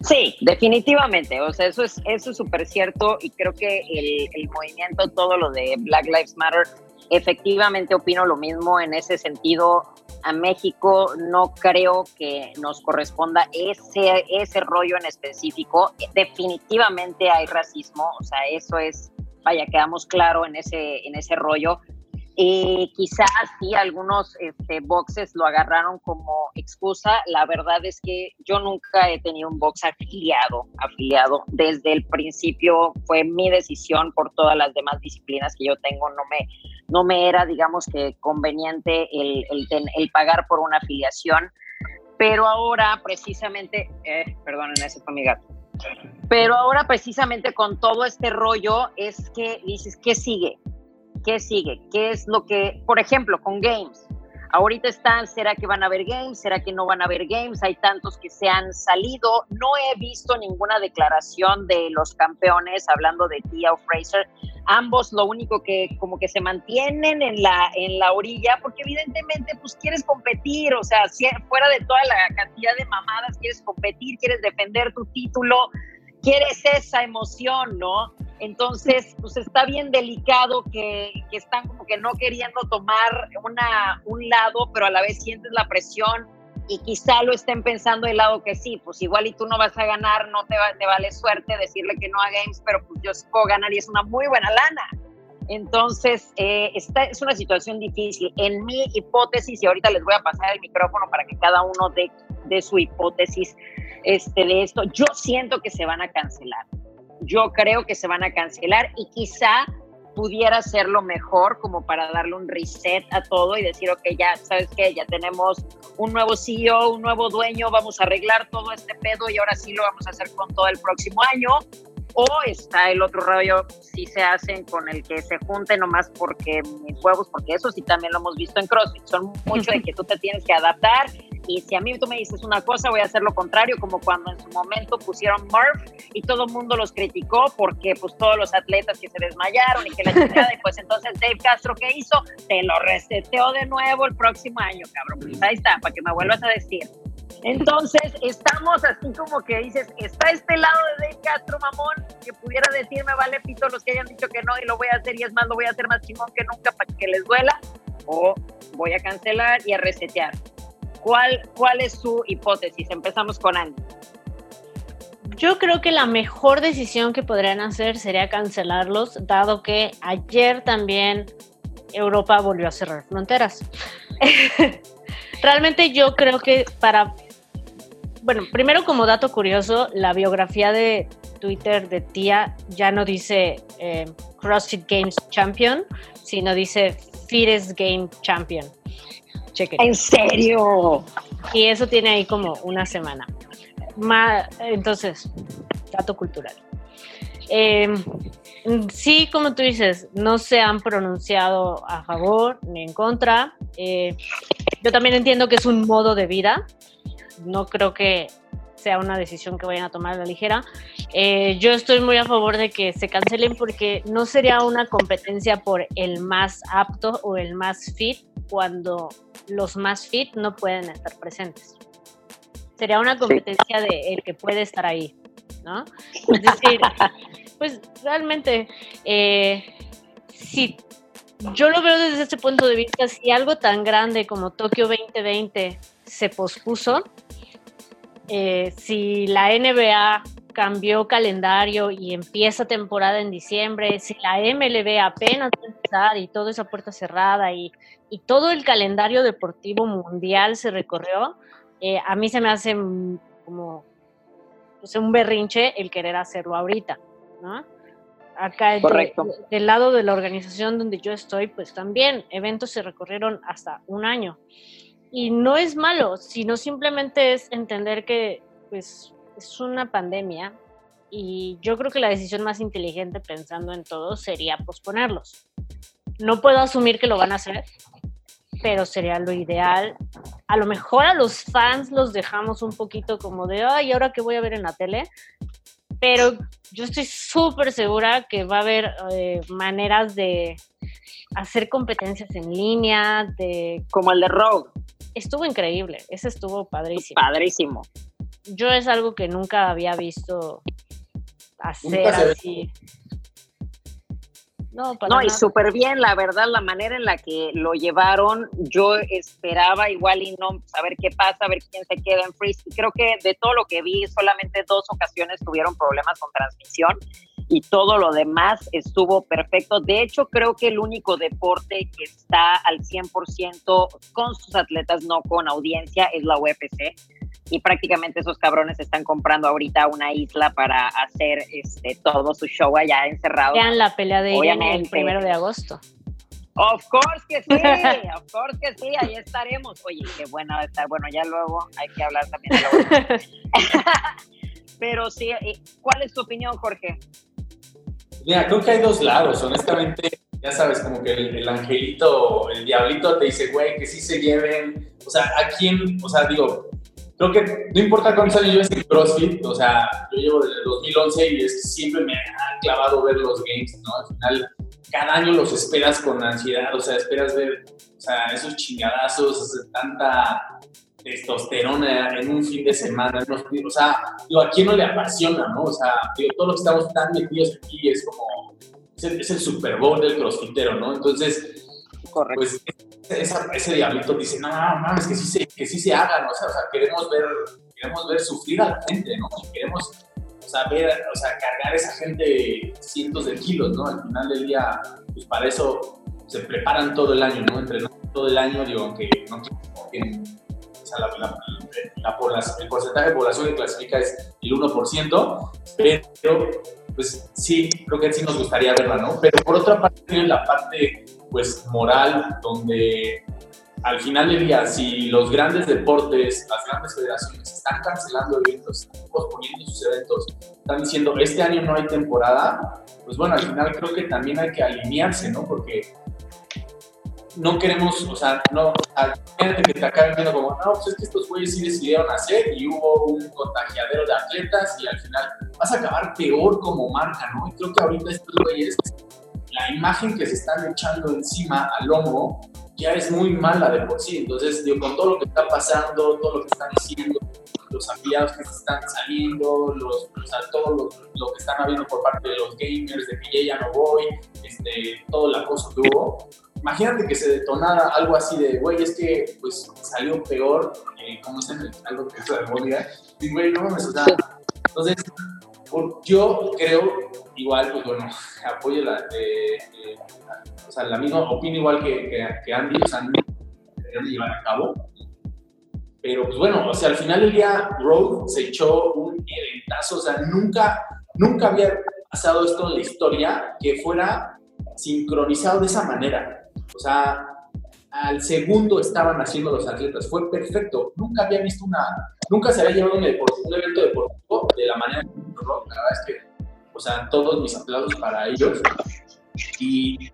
Sí, definitivamente. O sea, eso es eso es súper cierto y creo que el, el movimiento, todo lo de Black Lives Matter, efectivamente opino lo mismo en ese sentido. A México no creo que nos corresponda ese, ese rollo en específico. Definitivamente hay racismo, o sea, eso es vaya, quedamos claro en ese, en ese rollo. quizás sí, algunos este, boxes lo agarraron como excusa. La verdad es que yo nunca he tenido un box afiliado, afiliado. Desde el principio fue mi decisión por todas las demás disciplinas que yo tengo. No me, no me era, digamos que, conveniente el, el, el pagar por una afiliación. Pero ahora, precisamente, eh, perdonen, ese fue mi gato pero ahora precisamente con todo este rollo es que dices, ¿qué sigue? ¿Qué sigue? ¿Qué es lo que, por ejemplo, con games? Ahorita están, ¿será que van a haber games? ¿Será que no van a haber games? Hay tantos que se han salido. No he visto ninguna declaración de los campeones hablando de Tia o Fraser. Ambos lo único que como que se mantienen en la, en la orilla porque evidentemente pues quieres competir, o sea, fuera de toda la cantidad de mamadas, quieres competir, quieres defender tu título, quieres esa emoción, ¿no? Entonces, pues está bien delicado que, que, están como que no queriendo tomar una, un lado, pero a la vez sientes la presión y quizá lo estén pensando del lado que sí, pues igual y tú no vas a ganar, no te, te vale suerte decirle que no a Games, pero pues yo sí puedo ganar y es una muy buena lana. Entonces, eh, esta es una situación difícil. En mi hipótesis, y ahorita les voy a pasar el micrófono para que cada uno dé, de su hipótesis este, de esto, yo siento que se van a cancelar yo creo que se van a cancelar y quizá pudiera ser lo mejor como para darle un reset a todo y decir, ok, ya sabes que ya tenemos un nuevo CEO, un nuevo dueño, vamos a arreglar todo este pedo y ahora sí lo vamos a hacer con todo el próximo año. O está el otro rollo, si se hacen con el que se junte nomás porque mis huevos, porque eso sí también lo hemos visto en CrossFit, son mucho de que tú te tienes que adaptar y si a mí tú me dices una cosa, voy a hacer lo contrario, como cuando en su momento pusieron Murph y todo el mundo los criticó porque pues todos los atletas que se desmayaron y que la chingada, y pues entonces Dave Castro, ¿qué hizo? Te lo reseteó de nuevo el próximo año, cabrón. Pues ahí está, para que me vuelvas a decir. Entonces, estamos así como que dices, está este lado de Dave Castro, mamón, que pudiera decirme, vale, pito, los que hayan dicho que no y lo voy a hacer y es más, lo voy a hacer más chingón que nunca para que les duela, o voy a cancelar y a resetear. ¿Cuál, ¿Cuál es su hipótesis? Empezamos con Andy. Yo creo que la mejor decisión que podrían hacer sería cancelarlos, dado que ayer también Europa volvió a cerrar fronteras. Realmente yo creo que para, bueno, primero como dato curioso, la biografía de Twitter de Tía ya no dice eh, CrossFit Games Champion, sino dice Fittest Game Champion. ¿En serio? Y eso tiene ahí como una semana. entonces, dato cultural. Em, sí, como tú dices, no se han pronunciado a favor ni en contra. Eh, yo también entiendo que es un modo de vida. No creo que sea una decisión que vayan a tomar a la ligera. Eh, yo estoy muy a favor de que se cancelen porque no sería una competencia por el más apto o el más fit cuando los más fit no pueden estar presentes. sería una competencia de el que puede estar ahí, ¿no? Es decir, pues realmente, eh, si yo lo veo desde ese punto de vista, si algo tan grande como Tokio 2020 se pospuso, eh, si la NBA cambió calendario y empieza temporada en diciembre, si la MLB apenas va a empezar y toda esa puerta cerrada y, y todo el calendario deportivo mundial se recorrió, eh, a mí se me hace como pues, un berrinche el querer hacerlo ahorita, ¿no? Acá del lado de la organización donde yo estoy, pues también eventos se recorrieron hasta un año. Y no es malo, sino simplemente es entender que pues es una pandemia y yo creo que la decisión más inteligente pensando en todo sería posponerlos. No puedo asumir que lo van a hacer, pero sería lo ideal. A lo mejor a los fans los dejamos un poquito como de, ay, ¿ahora qué voy a ver en la tele? Pero yo estoy súper segura que va a haber eh, maneras de hacer competencias en línea, de... Como el de Rogue. Estuvo increíble, ese estuvo padrísimo. Padrísimo. Yo es algo que nunca había visto hacer así. No, no y súper bien, la verdad, la manera en la que lo llevaron, yo esperaba igual y no saber qué pasa, a ver quién se queda en freeze. Creo que de todo lo que vi, solamente dos ocasiones tuvieron problemas con transmisión y todo lo demás estuvo perfecto. De hecho, creo que el único deporte que está al 100% con sus atletas, no con audiencia, es la UFC y prácticamente esos cabrones están comprando ahorita una isla para hacer este todo su show allá encerrado. Vean la pelea de Irene el primero de agosto. Of course que sí, of course que sí, ahí estaremos. Oye, qué va a estar. Bueno, ya luego hay que hablar también de la Pero sí, ¿cuál es tu opinión, Jorge? Mira, creo que hay dos lados, honestamente. Ya sabes, como que el, el angelito, el diablito te dice, güey, que sí se lleven. O sea, ¿a quién? O sea, digo, creo que no importa cuántos años lleves en CrossFit, o sea, yo llevo desde el 2011 y es, siempre me ha clavado ver los games, ¿no? Al final, cada año los esperas con ansiedad, o sea, esperas ver, o sea, esos chingadazos, tanta testosterona en un fin de semana, o sea, digo, ¿a quién no le apasiona, no? O sea, digo, todos los que estamos tan metidos aquí es como, es el, es el Super Bowl del crossfitero, ¿no? Entonces, Correcto. pues ese diablito dice, no, mames, que sí se, que sí se hagan, o sea, o sea, queremos ver, queremos ver sufrir a la gente, ¿no? Queremos, o sea, ver, o sea, cargar a esa gente cientos de kilos, ¿no? Al final del día, pues para eso se preparan todo el año, ¿no? Entrenan todo el año, digo, aunque no tienen, o sea, la, la, la, el porcentaje de población que clasifica es el 1%, pero pues sí, creo que sí nos gustaría verla, ¿no? Pero por otra parte, la parte pues moral, donde al final del día, si los grandes deportes, las grandes federaciones están cancelando eventos, están posponiendo sus eventos, están diciendo, este año no hay temporada, pues bueno, al final creo que también hay que alinearse, ¿no? Porque no queremos, o sea, no, gente que te acaben viendo como, no, pues es que estos güeyes sí decidieron hacer y hubo un contagiadero de atletas y al final vas a acabar peor como marca, ¿no? Y creo que ahorita estos güeyes la imagen que se están echando encima al lomo ya es muy mala de por sí. Entonces, digo, con todo lo que está pasando, todo lo que están diciendo, los afiliados que se están saliendo, los, o sea, todo lo, lo, que están habiendo por parte de los gamers, de que ya no voy, este, todo el acoso que hubo. Imagínate que se detonara algo así de, güey, es que pues salió peor, eh, como es en el algo que es la memoria, y güey, no mames, o entonces, yo creo igual, pues bueno, apoyo la, o sea, la misma, opino igual que, que, Andy, o sea, llevar a cabo. Pero pues bueno, o sea, al final del día, Rogue se echó un eventazo, o sea, nunca, nunca había pasado esto en la historia que fuera sincronizado de esa manera. O sea, al segundo estaban haciendo los atletas, fue perfecto. Nunca había visto una, nunca se había llevado un, un evento deportivo de la manera que La verdad es que o sea, todos mis aplausos para ellos. Y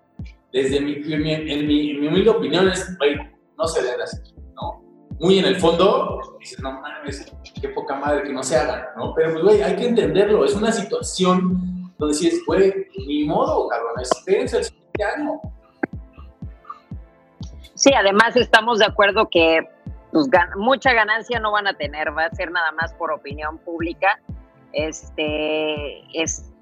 desde mi, mi, en mi humilde opinión es, güey, no se debe hacer, ¿no? Muy en el fondo, dices, no mames, qué poca madre que no se hagan, ¿no? Pero, pues, güey, hay que entenderlo, es una situación donde dices, güey, ni modo, cabrón, espérense el siguiente año. Sí, además estamos de acuerdo que pues, mucha ganancia no van a tener, va a ser nada más por opinión pública. Este es,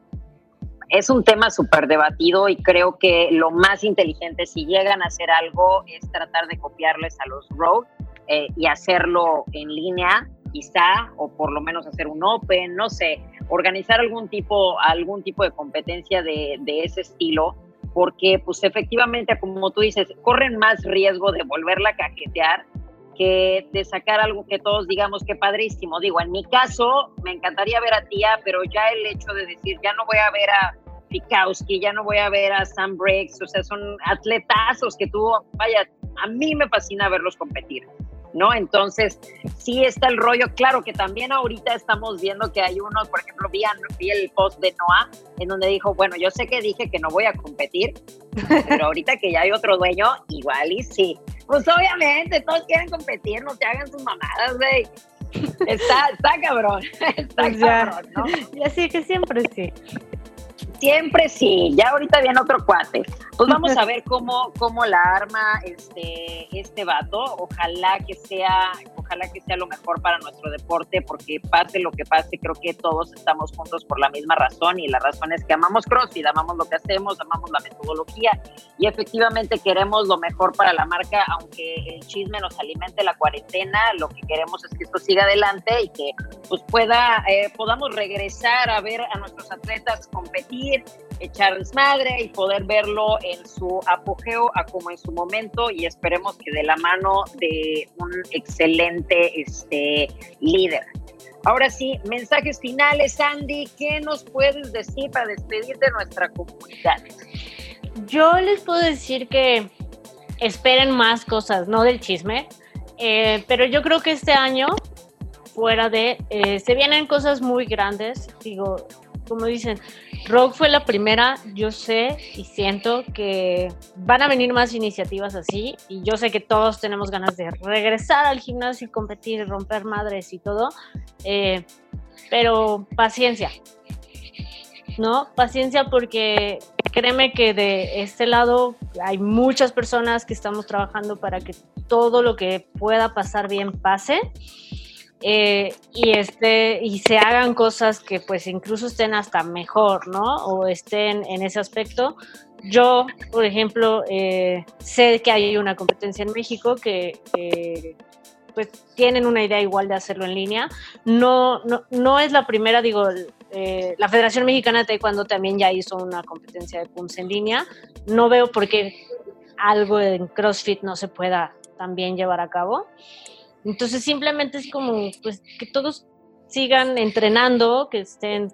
un tema súper debatido y creo que lo más inteligente si llegan a hacer algo es tratar de copiarles a los Rogue eh, y hacerlo en línea, quizá, o por lo menos hacer un Open, no sé, organizar algún tipo, algún tipo de competencia de, de ese estilo porque pues efectivamente, como tú dices, corren más riesgo de volverla a cajetear que de sacar algo que todos digamos que padrísimo. Digo, en mi caso, me encantaría ver a Tía, pero ya el hecho de decir, ya no voy a ver a Pikowski, ya no voy a ver a Sam Briggs, o sea, son atletazos que tú, vaya, a mí me fascina verlos competir. ¿No? Entonces, sí está el rollo. Claro que también ahorita estamos viendo que hay unos, por ejemplo, vi, vi, el post de Noah, en donde dijo, bueno, yo sé que dije que no voy a competir, pero ahorita que ya hay otro dueño, igual y sí. Pues obviamente, todos quieren competir, no te hagan sus mamadas, güey. Está, está cabrón, está pues cabrón, ¿no? Y así que siempre sí. Siempre sí, ya ahorita viene otro cuate. Pues vamos a ver cómo, cómo la arma este, este vato. Ojalá que sea, ojalá que sea lo mejor para nuestro deporte, porque pase lo que pase, creo que todos estamos juntos por la misma razón, y la razón es que amamos CrossFit, amamos lo que hacemos, amamos la metodología, y efectivamente queremos lo mejor para la marca, aunque el chisme nos alimente la cuarentena, lo que queremos es que esto siga adelante y que pues pueda, eh, podamos regresar a ver a nuestros atletas competir echar desmadre y poder verlo en su apogeo a como en su momento y esperemos que de la mano de un excelente este, líder. Ahora sí, mensajes finales, Andy, ¿qué nos puedes decir para despedir de nuestra comunidad? Yo les puedo decir que esperen más cosas, no del chisme, eh, pero yo creo que este año, fuera de, eh, se vienen cosas muy grandes, digo, como dicen, Rock fue la primera, yo sé y siento que van a venir más iniciativas así y yo sé que todos tenemos ganas de regresar al gimnasio y competir, romper madres y todo, eh, pero paciencia, ¿no? Paciencia porque créeme que de este lado hay muchas personas que estamos trabajando para que todo lo que pueda pasar bien pase. Eh, y, este, y se hagan cosas que pues incluso estén hasta mejor, ¿no? O estén en ese aspecto. Yo, por ejemplo, eh, sé que hay una competencia en México que, pues tienen una idea igual de hacerlo en línea. No, no, no es la primera, digo, eh, la Federación Mexicana de Taekwondo también ya hizo una competencia de PUMS en línea. No veo por qué algo en CrossFit no se pueda también llevar a cabo. Entonces simplemente es como pues que todos sigan entrenando, que estén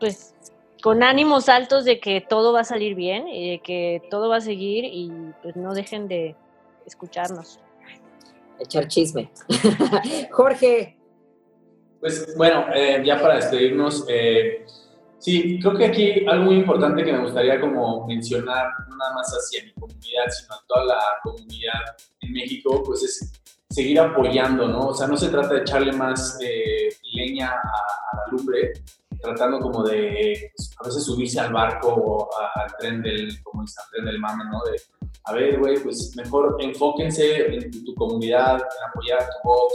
pues con ánimos altos de que todo va a salir bien y de que todo va a seguir y pues no dejen de escucharnos. Echar chisme. Jorge. Pues bueno, eh, ya para despedirnos, eh, sí, creo que aquí algo muy importante que me gustaría como mencionar, no nada más hacia mi comunidad, sino a toda la comunidad en México, pues es seguir apoyando, ¿no? O sea, no se trata de echarle más eh, leña a, la lumbre, tratando como de pues, a veces subirse al barco o al tren del, como dice, al tren del mame, ¿no? De, a ver, güey, pues mejor enfóquense en tu, comunidad, en apoyar a tu box,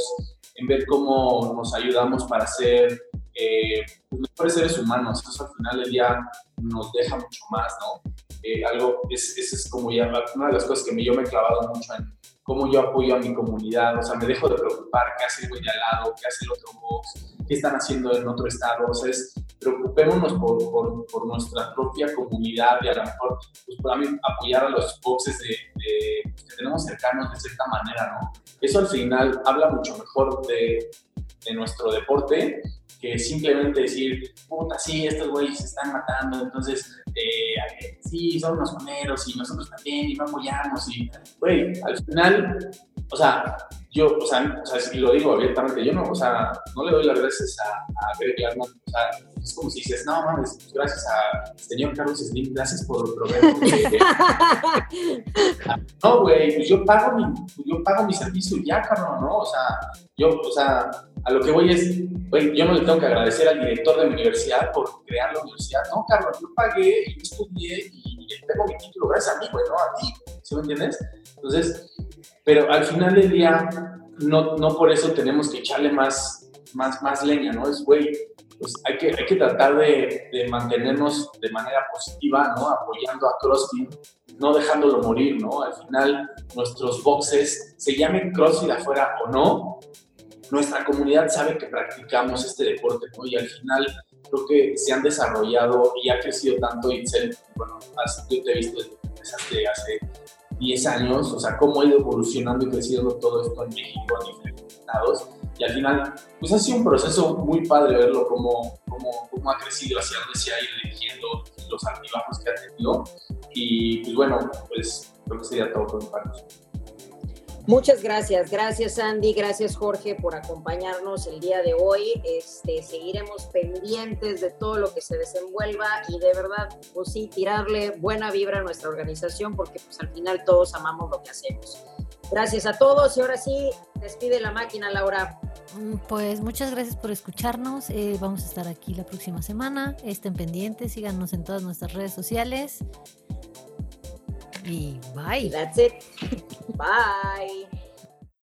en ver cómo nos ayudamos para ser eh, pues, mejores seres humanos. Eso al final del día nos deja mucho más, ¿no? Eh, algo, es, es como ya una de las cosas que yo me he clavado mucho en cómo yo apoyo a mi comunidad, o sea, me dejo de preocupar qué hace el güey de al lado, qué hace el otro box, qué están haciendo en otro estado, o sea, es, preocupémonos por, por, por, nuestra propia comunidad y a lo mejor, pues, también apoyar a los boxes de, pues, que tenemos cercanos de cierta manera, ¿no? Eso al final habla mucho mejor de, de nuestro deporte que simplemente decir, puta, sí, estos güeyes se están matando, entonces, eh, sí, son unos comeros y nosotros también, y no apoyamos, y, güey, al final, o sea, yo, o sea, o sea, si lo digo abiertamente, yo no, o sea, no le doy las gracias a, a Greg Glassman, o sea, es como si dices, no, mames, gracias a señor Carlos Slim, gracias por proveer. no, güey, pues yo pago mi, yo pago mi servicio ya, cabrón, ¿no? O sea, yo, o sea, a lo que voy es, güey, yo no le tengo que agradecer al director de mi universidad por crear la universidad. No, Carlos, yo pagué y yo estudié y, tengo mi título gracias a mí, güey, no a ti. ¿Sí me entiendes? Entonces, pero al final del día, no, no por eso tenemos que echarle más, más, más leña, ¿no? Es, güey, pues hay que, hay que tratar de, de, mantenernos de manera positiva, ¿no? Apoyando a CrossFit, no dejándolo morir, ¿no? Al final, nuestros boxes, se llamen CrossFit afuera o no, nuestra comunidad sabe que practicamos este deporte, ¿no? Y al final creo que se han desarrollado y ha crecido tanto Itzel, bueno, yo te he visto desde hace 10 años, o sea, cómo ha ido evolucionando y creciendo todo esto en México en diferentes estados. Y al final, pues ha sido un proceso muy padre verlo cómo, cómo, cómo ha crecido, hacia dónde se ha ido dirigiendo, los altibajos que ha tenido. Y pues bueno, pues creo que sería todo por mi parte. Muchas gracias, gracias Andy, gracias Jorge por acompañarnos el día de hoy. Este, seguiremos pendientes de todo lo que se desenvuelva y de verdad, pues sí, tirarle buena vibra a nuestra organización porque pues al final todos amamos lo que hacemos. Gracias a todos y ahora sí, despide la máquina Laura. Mm, pues muchas gracias por escucharnos. Eh, vamos a estar aquí la próxima semana. Estén pendientes, síganos en todas nuestras redes sociales. Y bye. That's it. bye.